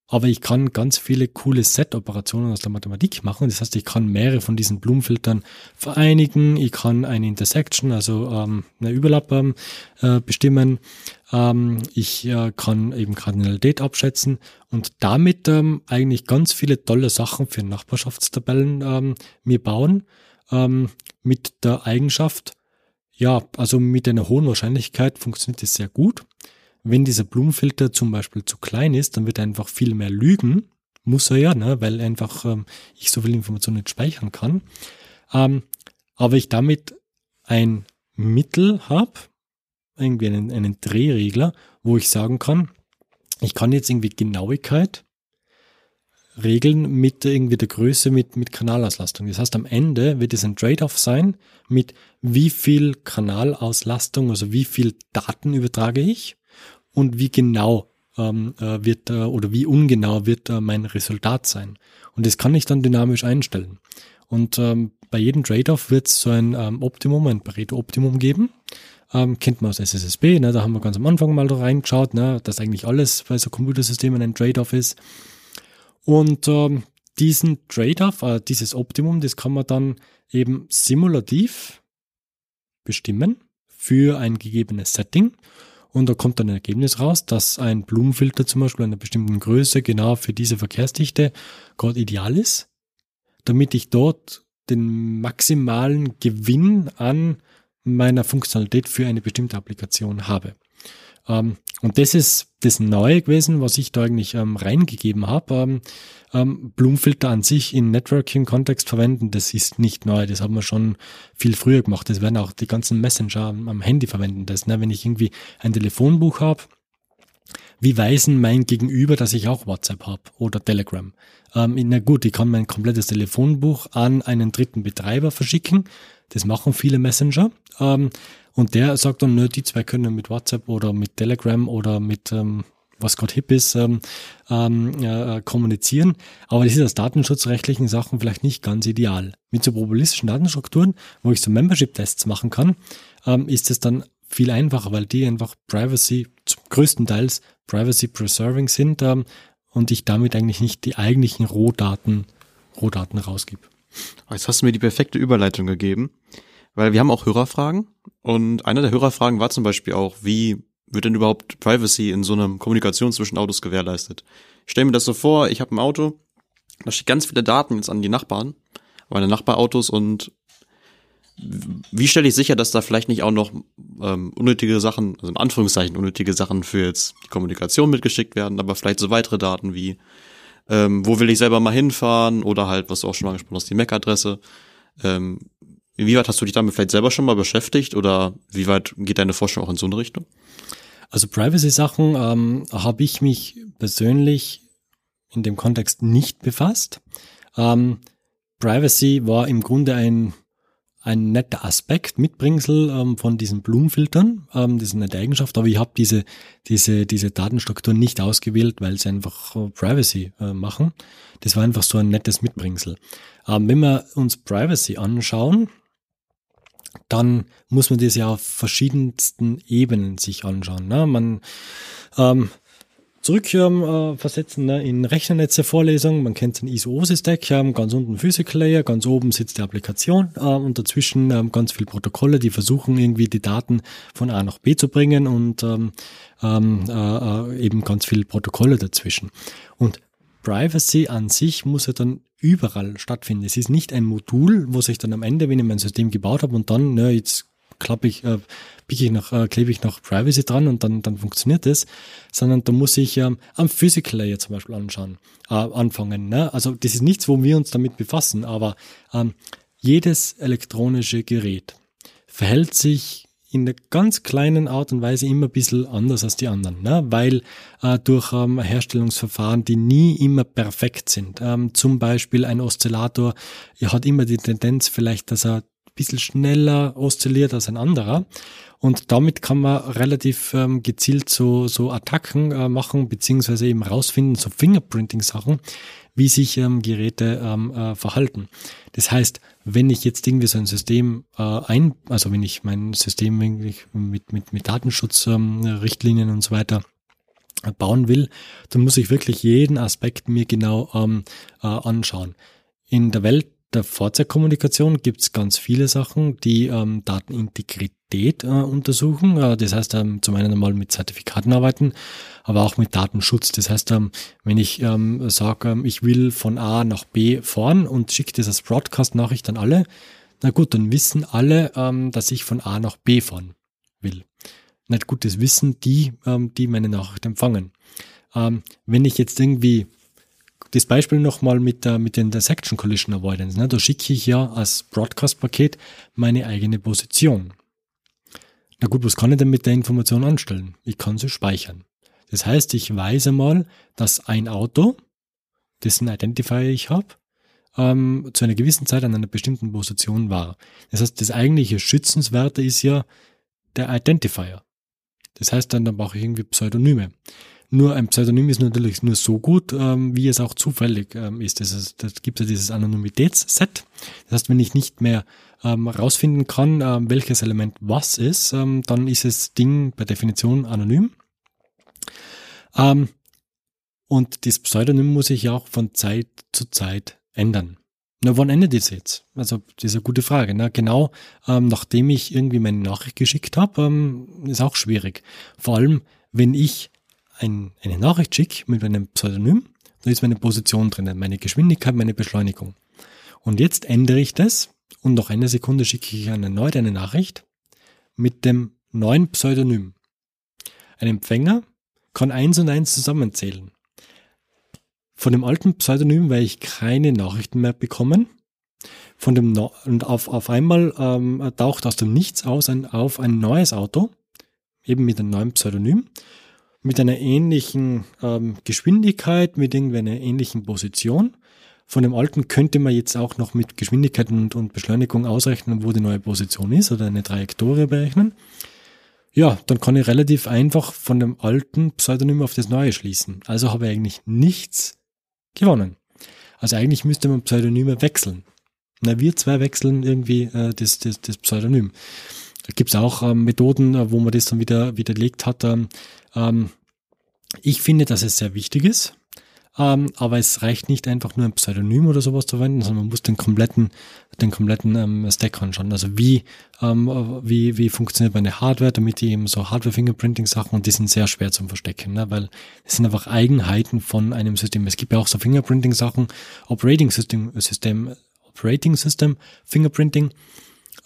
aber ich kann ganz viele coole Set-Operationen aus der Mathematik machen. Das heißt, ich kann mehrere von diesen Blumenfiltern vereinigen. Ich kann eine Intersection, also ähm, eine Überlapp äh, bestimmen. Ähm, ich äh, kann eben Kardinalität abschätzen und damit ähm, eigentlich ganz viele tolle Sachen für Nachbarschaftstabellen ähm, mir bauen. Ähm, mit der Eigenschaft, ja, also mit einer hohen Wahrscheinlichkeit funktioniert das sehr gut wenn dieser Blumenfilter zum Beispiel zu klein ist, dann wird er einfach viel mehr lügen. Muss er ja, ne? weil einfach ähm, ich so viel Information nicht speichern kann. Ähm, aber ich damit ein Mittel habe, irgendwie einen, einen Drehregler, wo ich sagen kann, ich kann jetzt irgendwie Genauigkeit regeln mit irgendwie der Größe, mit, mit Kanalauslastung. Das heißt, am Ende wird es ein Trade-off sein mit wie viel Kanalauslastung, also wie viel Daten übertrage ich und wie genau ähm, äh, wird äh, oder wie ungenau wird äh, mein Resultat sein. Und das kann ich dann dynamisch einstellen. Und ähm, bei jedem Trade-off wird es so ein ähm, Optimum, ein Pareto-Optimum geben. Ähm, kennt man aus SSSB, ne? da haben wir ganz am Anfang mal da reingeschaut, ne? dass eigentlich alles bei so Computersystemen ein Trade-off ist. Und ähm, diesen Trade-off, äh, dieses Optimum, das kann man dann eben simulativ bestimmen für ein gegebenes Setting und da kommt dann ein Ergebnis raus, dass ein Blumenfilter zum Beispiel einer bestimmten Größe genau für diese Verkehrsdichte gerade ideal ist, damit ich dort den maximalen Gewinn an meiner Funktionalität für eine bestimmte Applikation habe. Ähm, und das ist das Neue gewesen, was ich da eigentlich ähm, reingegeben habe. Ähm, ähm, Blumenfilter an sich in Networking-Kontext verwenden, das ist nicht neu. Das haben wir schon viel früher gemacht. Das werden auch die ganzen Messenger am, am Handy verwenden. Das, ne? Wenn ich irgendwie ein Telefonbuch habe, wie weisen mein Gegenüber, dass ich auch WhatsApp habe oder Telegram? Ähm, na gut, ich kann mein komplettes Telefonbuch an einen dritten Betreiber verschicken. Das machen viele Messenger. Ähm, und der sagt dann, nö, die zwei können mit WhatsApp oder mit Telegram oder mit ähm, was gerade hip ist, ähm, ähm, äh, kommunizieren. Aber das ist aus datenschutzrechtlichen Sachen vielleicht nicht ganz ideal. Mit so probabilistischen Datenstrukturen, wo ich so Membership-Tests machen kann, ähm, ist es dann viel einfacher, weil die einfach Privacy, größtenteils Privacy Preserving sind ähm, und ich damit eigentlich nicht die eigentlichen Rohdaten, Rohdaten rausgebe. Jetzt hast du mir die perfekte Überleitung gegeben, weil wir haben auch Hörerfragen und einer der Hörerfragen war zum Beispiel auch, wie wird denn überhaupt Privacy in so einer Kommunikation zwischen Autos gewährleistet? Ich stelle mir das so vor, ich habe ein Auto, da steht ganz viele Daten jetzt an die Nachbarn, meine Nachbarautos und wie stelle ich sicher, dass da vielleicht nicht auch noch ähm, unnötige Sachen, also in Anführungszeichen unnötige Sachen für jetzt die Kommunikation mitgeschickt werden, aber vielleicht so weitere Daten wie, ähm, wo will ich selber mal hinfahren oder halt, was du auch schon angesprochen hast, die MAC-Adresse. Ähm, inwieweit hast du dich damit vielleicht selber schon mal beschäftigt oder wie weit geht deine Forschung auch in so eine Richtung? Also Privacy-Sachen ähm, habe ich mich persönlich in dem Kontext nicht befasst. Ähm, Privacy war im Grunde ein ein netter Aspekt, Mitbringsel ähm, von diesen Blumenfiltern. Ähm, das ist eine nette Eigenschaft, aber ich habe diese, diese, diese Datenstruktur nicht ausgewählt, weil sie einfach äh, Privacy äh, machen. Das war einfach so ein nettes Mitbringsel. Ähm, wenn wir uns Privacy anschauen, dann muss man das ja auf verschiedensten Ebenen sich anschauen. Ne? Man ähm, zurück äh, versetzen ne, in Rechnernetze Vorlesung. Man kennt den ISO-Stack, ähm, ganz unten Physical Layer, ganz oben sitzt die Applikation äh, und dazwischen ähm, ganz viele Protokolle, die versuchen irgendwie die Daten von A nach B zu bringen und ähm, ähm, äh, äh, eben ganz viele Protokolle dazwischen. Und Privacy an sich muss ja dann überall stattfinden. Es ist nicht ein Modul, wo sich dann am Ende, wenn ich mein System gebaut habe und dann, ne, jetzt klappe ich, äh, pick ich noch, äh, klebe ich noch Privacy dran und dann, dann funktioniert das, sondern da muss ich ähm, am Physical Layer zum Beispiel anschauen, äh, anfangen. Ne? Also das ist nichts, wo wir uns damit befassen, aber ähm, jedes elektronische Gerät verhält sich in der ganz kleinen Art und Weise immer ein bisschen anders als die anderen, ne? weil äh, durch ähm, Herstellungsverfahren, die nie immer perfekt sind. Ähm, zum Beispiel ein Oszillator er hat immer die Tendenz vielleicht, dass er bisschen schneller oszilliert als ein anderer. Und damit kann man relativ ähm, gezielt so, so Attacken äh, machen, beziehungsweise eben rausfinden, so Fingerprinting-Sachen, wie sich ähm, Geräte ähm, äh, verhalten. Das heißt, wenn ich jetzt irgendwie so ein System äh, ein, also wenn ich mein System mit, mit, mit Datenschutzrichtlinien ähm, und so weiter äh, bauen will, dann muss ich wirklich jeden Aspekt mir genau ähm, äh, anschauen. In der Welt der Fahrzeugkommunikation gibt es ganz viele Sachen, die ähm, Datenintegrität äh, untersuchen. Äh, das heißt, ähm, zum einen einmal mit Zertifikaten arbeiten, aber auch mit Datenschutz. Das heißt, ähm, wenn ich ähm, sage, ähm, ich will von A nach B fahren und schicke das als Broadcast-Nachricht an alle, na gut, dann wissen alle, ähm, dass ich von A nach B fahren will. Nicht gut, das wissen die, ähm, die meine Nachricht empfangen. Wenn ich jetzt irgendwie das Beispiel nochmal mit der, mit den Section Collision Avoidance. Ne? Da schicke ich ja als Broadcast-Paket meine eigene Position. Na gut, was kann ich denn mit der Information anstellen? Ich kann sie speichern. Das heißt, ich weiß einmal, dass ein Auto, dessen Identifier ich habe, ähm, zu einer gewissen Zeit an einer bestimmten Position war. Das heißt, das eigentliche Schützenswerte ist ja der Identifier. Das heißt, dann, dann brauche ich irgendwie Pseudonyme. Nur ein Pseudonym ist natürlich nur so gut, ähm, wie es auch zufällig ähm, ist. Das, ist, das gibt ja dieses Anonymitätsset. Das heißt, wenn ich nicht mehr ähm, rausfinden kann, ähm, welches Element was ist, ähm, dann ist das Ding per Definition anonym. Ähm, und das Pseudonym muss ich auch von Zeit zu Zeit ändern. Na, wann endet das jetzt? Also, das ist eine gute Frage. Ne? Genau ähm, nachdem ich irgendwie meine Nachricht geschickt habe, ähm, ist auch schwierig. Vor allem, wenn ich ein, eine Nachricht schicke mit einem Pseudonym, da ist meine Position drin, meine Geschwindigkeit, meine Beschleunigung. Und jetzt ändere ich das und nach einer Sekunde schicke ich erneut eine Nachricht mit dem neuen Pseudonym. Ein Empfänger kann eins und eins zusammenzählen. Von dem alten Pseudonym werde ich keine Nachrichten mehr bekommen. Von dem no und auf, auf einmal ähm, taucht aus dem Nichts aus ein, auf ein neues Auto, eben mit einem neuen Pseudonym mit einer ähnlichen ähm, Geschwindigkeit, mit einer ähnlichen Position. Von dem alten könnte man jetzt auch noch mit Geschwindigkeit und, und Beschleunigung ausrechnen, wo die neue Position ist oder eine Trajektorie berechnen. ja, dann kann ich relativ einfach von dem alten Pseudonym auf das neue schließen. Also habe ich eigentlich nichts gewonnen. Also eigentlich müsste man Pseudonyme wechseln. Na, wir zwei wechseln irgendwie äh, das, das, das Pseudonym. Da gibt's auch ähm, Methoden, äh, wo man das dann wieder widerlegt hat. Ähm, ähm, ich finde, dass es sehr wichtig ist, ähm, aber es reicht nicht einfach nur ein Pseudonym oder sowas zu verwenden, sondern man muss den kompletten, den kompletten ähm, Stack anschauen. Also wie, ähm, wie, wie funktioniert meine Hardware, damit die eben so Hardware-Fingerprinting-Sachen und die sind sehr schwer zum Verstecken, ne? weil es sind einfach Eigenheiten von einem System. Es gibt ja auch so Fingerprinting-Sachen, Operating System, System, Operating System Fingerprinting,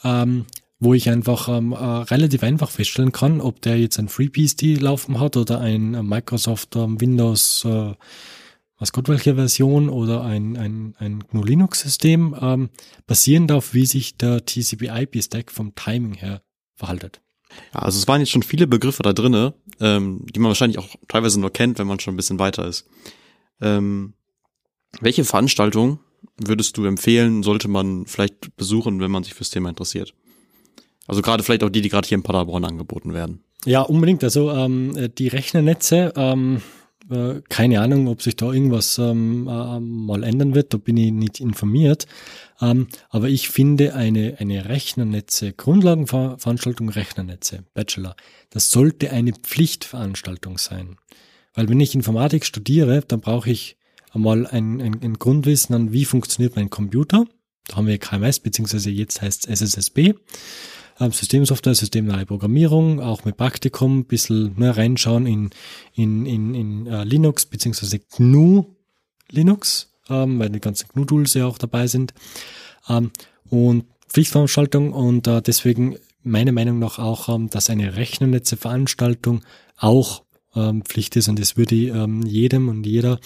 ähm, wo ich einfach ähm, äh, relativ einfach feststellen kann, ob der jetzt ein FreeBSD laufen hat oder ein Microsoft ähm, Windows äh, was Gott welche Version oder ein, ein, ein GNU Linux System, ähm, basierend auf, wie sich der TCP/IP-Stack vom Timing her verhaltet. Ja, also es waren jetzt schon viele Begriffe da drinne, ähm, die man wahrscheinlich auch teilweise nur kennt, wenn man schon ein bisschen weiter ist. Ähm, welche Veranstaltung würdest du empfehlen, sollte man vielleicht besuchen, wenn man sich fürs Thema interessiert? Also gerade vielleicht auch die, die gerade hier in Paderborn angeboten werden. Ja, unbedingt. Also ähm, die Rechnernetze, ähm, äh, keine Ahnung, ob sich da irgendwas ähm, äh, mal ändern wird, da bin ich nicht informiert. Ähm, aber ich finde eine, eine Rechnernetze, Grundlagenveranstaltung Rechnernetze, Bachelor, das sollte eine Pflichtveranstaltung sein. Weil wenn ich Informatik studiere, dann brauche ich einmal ein, ein, ein Grundwissen an, wie funktioniert mein Computer. Da haben wir KMS, beziehungsweise jetzt heißt es SSSB. Ähm, Systemsoftware, systemnahe Programmierung, auch mit Praktikum, bisschen ne, reinschauen in, in, in, in uh, Linux beziehungsweise GNU Linux, ähm, weil die ganzen GNU-Tools ja auch dabei sind. Ähm, und Pflichtveranstaltung und äh, deswegen meiner Meinung nach auch, ähm, dass eine Rechnernetze-Veranstaltung auch ähm, Pflicht ist und das würde ich ähm, jedem und jeder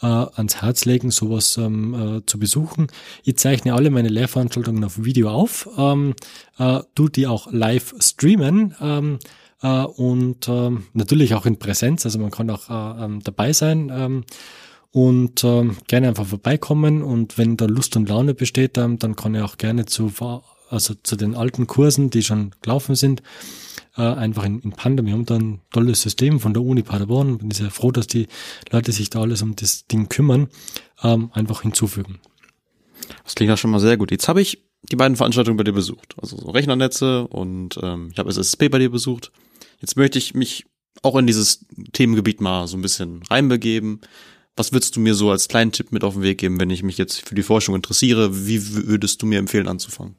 äh, ans Herz legen, sowas ähm, äh, zu besuchen. Ich zeichne alle meine Lehrveranstaltungen auf Video auf, ähm, äh, tu die auch live streamen ähm, äh, und ähm, natürlich auch in Präsenz, also man kann auch äh, ähm, dabei sein. Ähm, und ähm, gerne einfach vorbeikommen und wenn da Lust und Laune besteht, ähm, dann kann ich auch gerne zu also zu den alten Kursen, die schon gelaufen sind, äh, einfach in, in Panda. Wir haben da ein tolles System von der Uni Paderborn. Bin sehr froh, dass die Leute sich da alles um das Ding kümmern, ähm, einfach hinzufügen. Das klingt ja schon mal sehr gut. Jetzt habe ich die beiden Veranstaltungen bei dir besucht. Also so Rechnernetze und ähm, ich habe SSP bei dir besucht. Jetzt möchte ich mich auch in dieses Themengebiet mal so ein bisschen reinbegeben. Was würdest du mir so als kleinen Tipp mit auf den Weg geben, wenn ich mich jetzt für die Forschung interessiere? Wie würdest du mir empfehlen anzufangen?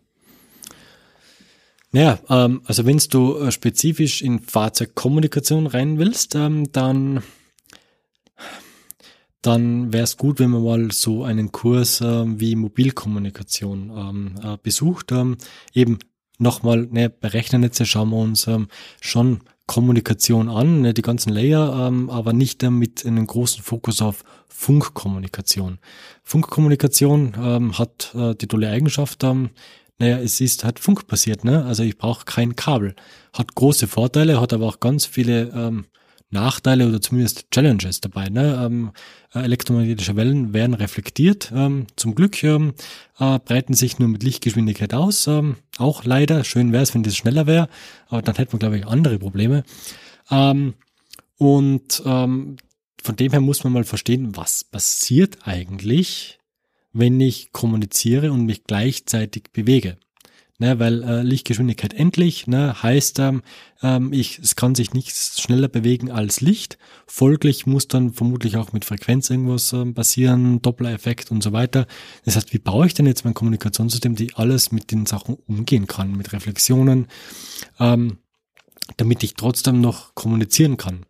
Naja, ähm, also wenn du äh, spezifisch in Fahrzeugkommunikation rein willst, ähm, dann dann wäre es gut, wenn man mal so einen Kurs ähm, wie Mobilkommunikation ähm, äh, besucht. Ähm, eben nochmal, ne, bei Rechnernetze schauen wir uns ähm, schon Kommunikation an, ne, die ganzen Layer, ähm, aber nicht äh, mit einem großen Fokus auf Funkkommunikation. Funkkommunikation ähm, hat äh, die tolle Eigenschaft, ähm, naja, es ist halt funkbasiert, ne? Also ich brauche kein Kabel. Hat große Vorteile, hat aber auch ganz viele ähm, Nachteile oder zumindest Challenges dabei. Ne? Ähm, äh, elektromagnetische Wellen werden reflektiert. Ähm, zum Glück ähm, äh, breiten sich nur mit Lichtgeschwindigkeit aus. Ähm, auch leider. Schön wäre es, wenn das schneller wäre, aber dann hätten wir, glaube ich, andere Probleme. Ähm, und ähm, von dem her muss man mal verstehen, was passiert eigentlich, wenn ich kommuniziere und mich gleichzeitig bewege. Ne, weil äh, Lichtgeschwindigkeit endlich ne, heißt, ähm, ähm, ich, es kann sich nichts schneller bewegen als Licht. Folglich muss dann vermutlich auch mit Frequenz irgendwas ähm, passieren, Doppler-Effekt und so weiter. Das heißt, wie baue ich denn jetzt mein Kommunikationssystem, die alles mit den Sachen umgehen kann, mit Reflexionen, ähm, damit ich trotzdem noch kommunizieren kann.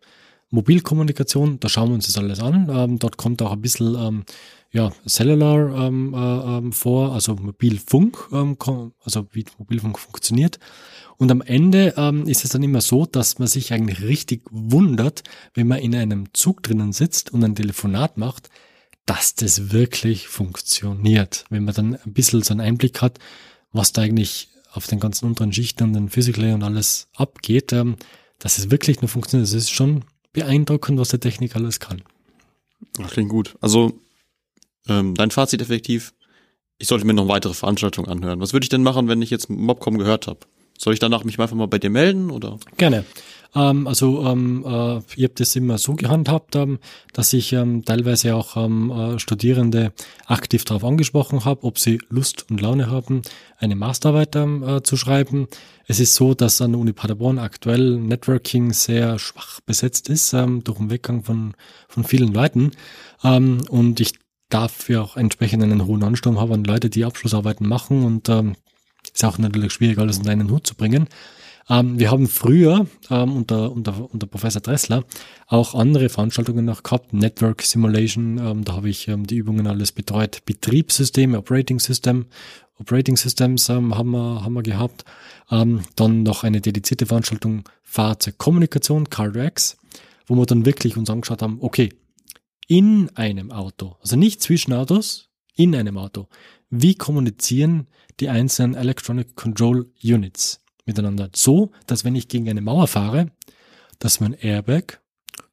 Mobilkommunikation, da schauen wir uns das alles an. Ähm, dort kommt auch ein bisschen ähm, ja, Cellular ähm, äh, ähm, vor, also Mobilfunk, ähm, also wie Mobilfunk funktioniert. Und am Ende ähm, ist es dann immer so, dass man sich eigentlich richtig wundert, wenn man in einem Zug drinnen sitzt und ein Telefonat macht, dass das wirklich funktioniert. Wenn man dann ein bisschen so einen Einblick hat, was da eigentlich auf den ganzen unteren Schichten und den Physical und alles abgeht, dass es wirklich nur funktioniert. Es ist schon beeindruckend, was der Technik alles kann. Das klingt gut. Also ähm, dein Fazit effektiv, ich sollte mir noch weitere Veranstaltungen anhören. Was würde ich denn machen, wenn ich jetzt Mobcom gehört habe? Soll ich danach mich einfach mal bei dir melden oder? Gerne. Ähm, also ähm, äh, ich habe das immer so gehandhabt, ähm, dass ich ähm, teilweise auch ähm, äh, Studierende aktiv darauf angesprochen habe, ob sie Lust und Laune haben, eine Masterarbeit ähm, äh, zu schreiben. Es ist so, dass an der Uni Paderborn aktuell Networking sehr schwach besetzt ist ähm, durch den Weggang von, von vielen Leuten. Ähm, und ich dafür auch entsprechend einen hohen Ansturm haben an Leute, die Abschlussarbeiten machen und ähm, ist auch natürlich schwierig, alles in einen Hut zu bringen. Ähm, wir haben früher ähm, unter, unter, unter Professor Dressler auch andere Veranstaltungen noch gehabt, Network Simulation, ähm, da habe ich ähm, die Übungen alles betreut, Betriebssysteme, Operating System, Operating Systems ähm, haben, wir, haben wir gehabt, ähm, dann noch eine dedizierte Veranstaltung Fahrzeugkommunikation, CarX, wo wir dann wirklich uns angeschaut haben, okay, in einem Auto, also nicht zwischen Autos, in einem Auto, wie kommunizieren die einzelnen Electronic Control Units miteinander? So, dass wenn ich gegen eine Mauer fahre, dass mein Airbag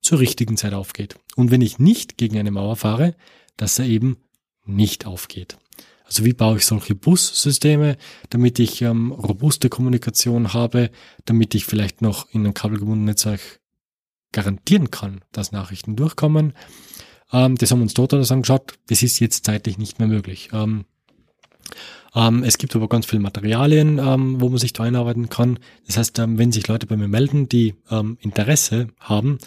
zur richtigen Zeit aufgeht. Und wenn ich nicht gegen eine Mauer fahre, dass er eben nicht aufgeht. Also wie baue ich solche Bussysteme, damit ich ähm, robuste Kommunikation habe, damit ich vielleicht noch in ein kabelgebundenes Netzwerk garantieren kann, dass Nachrichten durchkommen. Ähm, das haben wir uns dort alles angeschaut. Das ist jetzt zeitlich nicht mehr möglich. Ähm, ähm, es gibt aber ganz viele Materialien, ähm, wo man sich da einarbeiten kann. Das heißt, ähm, wenn sich Leute bei mir melden, die ähm, Interesse haben,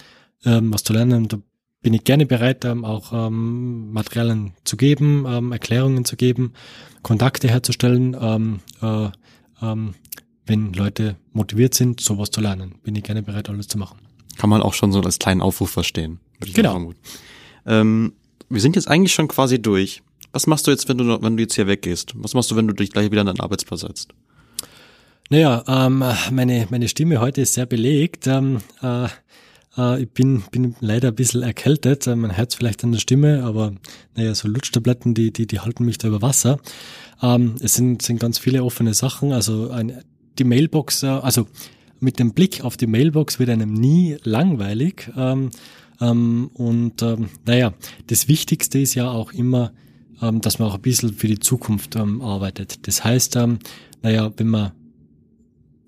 ähm, was zu lernen, da bin ich gerne bereit, ähm, auch Materialien zu geben, Erklärungen zu geben, Kontakte herzustellen. Äh, wenn Leute motiviert sind, sowas zu lernen, bin ich gerne bereit, alles zu machen. Kann man auch schon so als kleinen Aufruf verstehen. Genau. Wir sind jetzt eigentlich schon quasi durch. Was machst du jetzt, wenn du, wenn du jetzt hier weggehst? Was machst du, wenn du dich gleich wieder an deinen Arbeitsplatz setzt? Naja, ähm, meine, meine Stimme heute ist sehr belegt. Ähm, äh, äh, ich bin, bin leider ein bisschen erkältet. Äh, mein Herz vielleicht an der Stimme, aber naja, so Lutschtabletten, die, die, die halten mich da über Wasser. Ähm, es sind, sind ganz viele offene Sachen. Also ein, die Mailbox, äh, also mit dem Blick auf die Mailbox wird einem nie langweilig. Ähm, ähm, und ähm, naja, das Wichtigste ist ja auch immer, ähm, dass man auch ein bisschen für die Zukunft ähm, arbeitet. Das heißt, ähm, naja, wenn man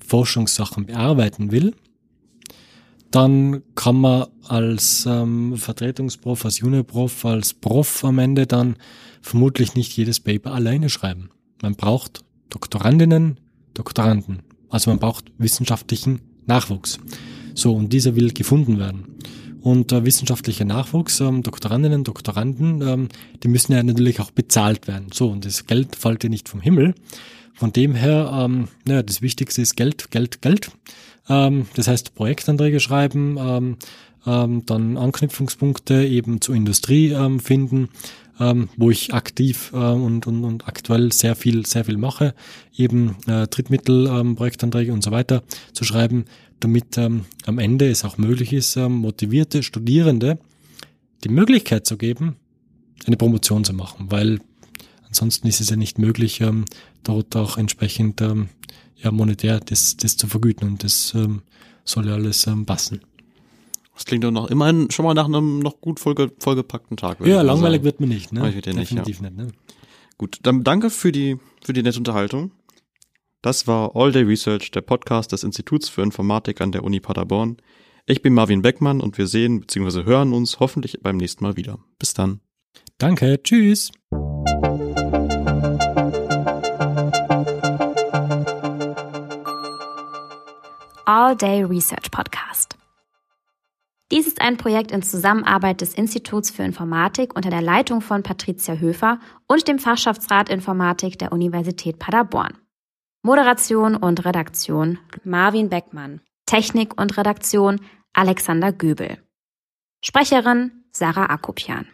Forschungssachen bearbeiten will, dann kann man als ähm, Vertretungsprof, als Juniorprof, als Prof am Ende dann vermutlich nicht jedes Paper alleine schreiben. Man braucht Doktorandinnen, Doktoranden. Also man braucht wissenschaftlichen Nachwuchs. So, und dieser will gefunden werden. Und äh, wissenschaftlicher Nachwuchs, ähm, Doktorandinnen, Doktoranden, ähm, die müssen ja natürlich auch bezahlt werden. So, und das Geld fällt ja nicht vom Himmel. Von dem her, ähm, naja, das Wichtigste ist Geld, Geld, Geld. Ähm, das heißt, Projektanträge schreiben, ähm, ähm, dann Anknüpfungspunkte eben zur Industrie ähm, finden, ähm, wo ich aktiv äh, und, und, und aktuell sehr viel, sehr viel mache, eben äh, Drittmittel, ähm, Projektanträge und so weiter zu schreiben, damit ähm, am Ende es auch möglich ist, ähm, motivierte Studierende die Möglichkeit zu geben, eine Promotion zu machen, weil ansonsten ist es ja nicht möglich, ähm, dort auch entsprechend ähm, ja, monetär das, das zu vergüten und das ähm, soll ja alles ähm, passen. Das klingt doch noch immerhin schon mal nach einem noch gut vollge vollgepackten Tag. Ja, langweilig sagen. wird mir nicht, ne? Ich Definitiv nicht, ja. nicht, ne? Gut, dann danke für die, für die nette Unterhaltung. Das war All Day Research, der Podcast des Instituts für Informatik an der Uni Paderborn. Ich bin Marvin Beckmann und wir sehen bzw. hören uns hoffentlich beim nächsten Mal wieder. Bis dann. Danke, tschüss. All Day Research Podcast. Dies ist ein Projekt in Zusammenarbeit des Instituts für Informatik unter der Leitung von Patricia Höfer und dem Fachschaftsrat Informatik der Universität Paderborn. Moderation und Redaktion Marvin Beckmann. Technik und Redaktion Alexander Göbel. Sprecherin Sarah Akopian.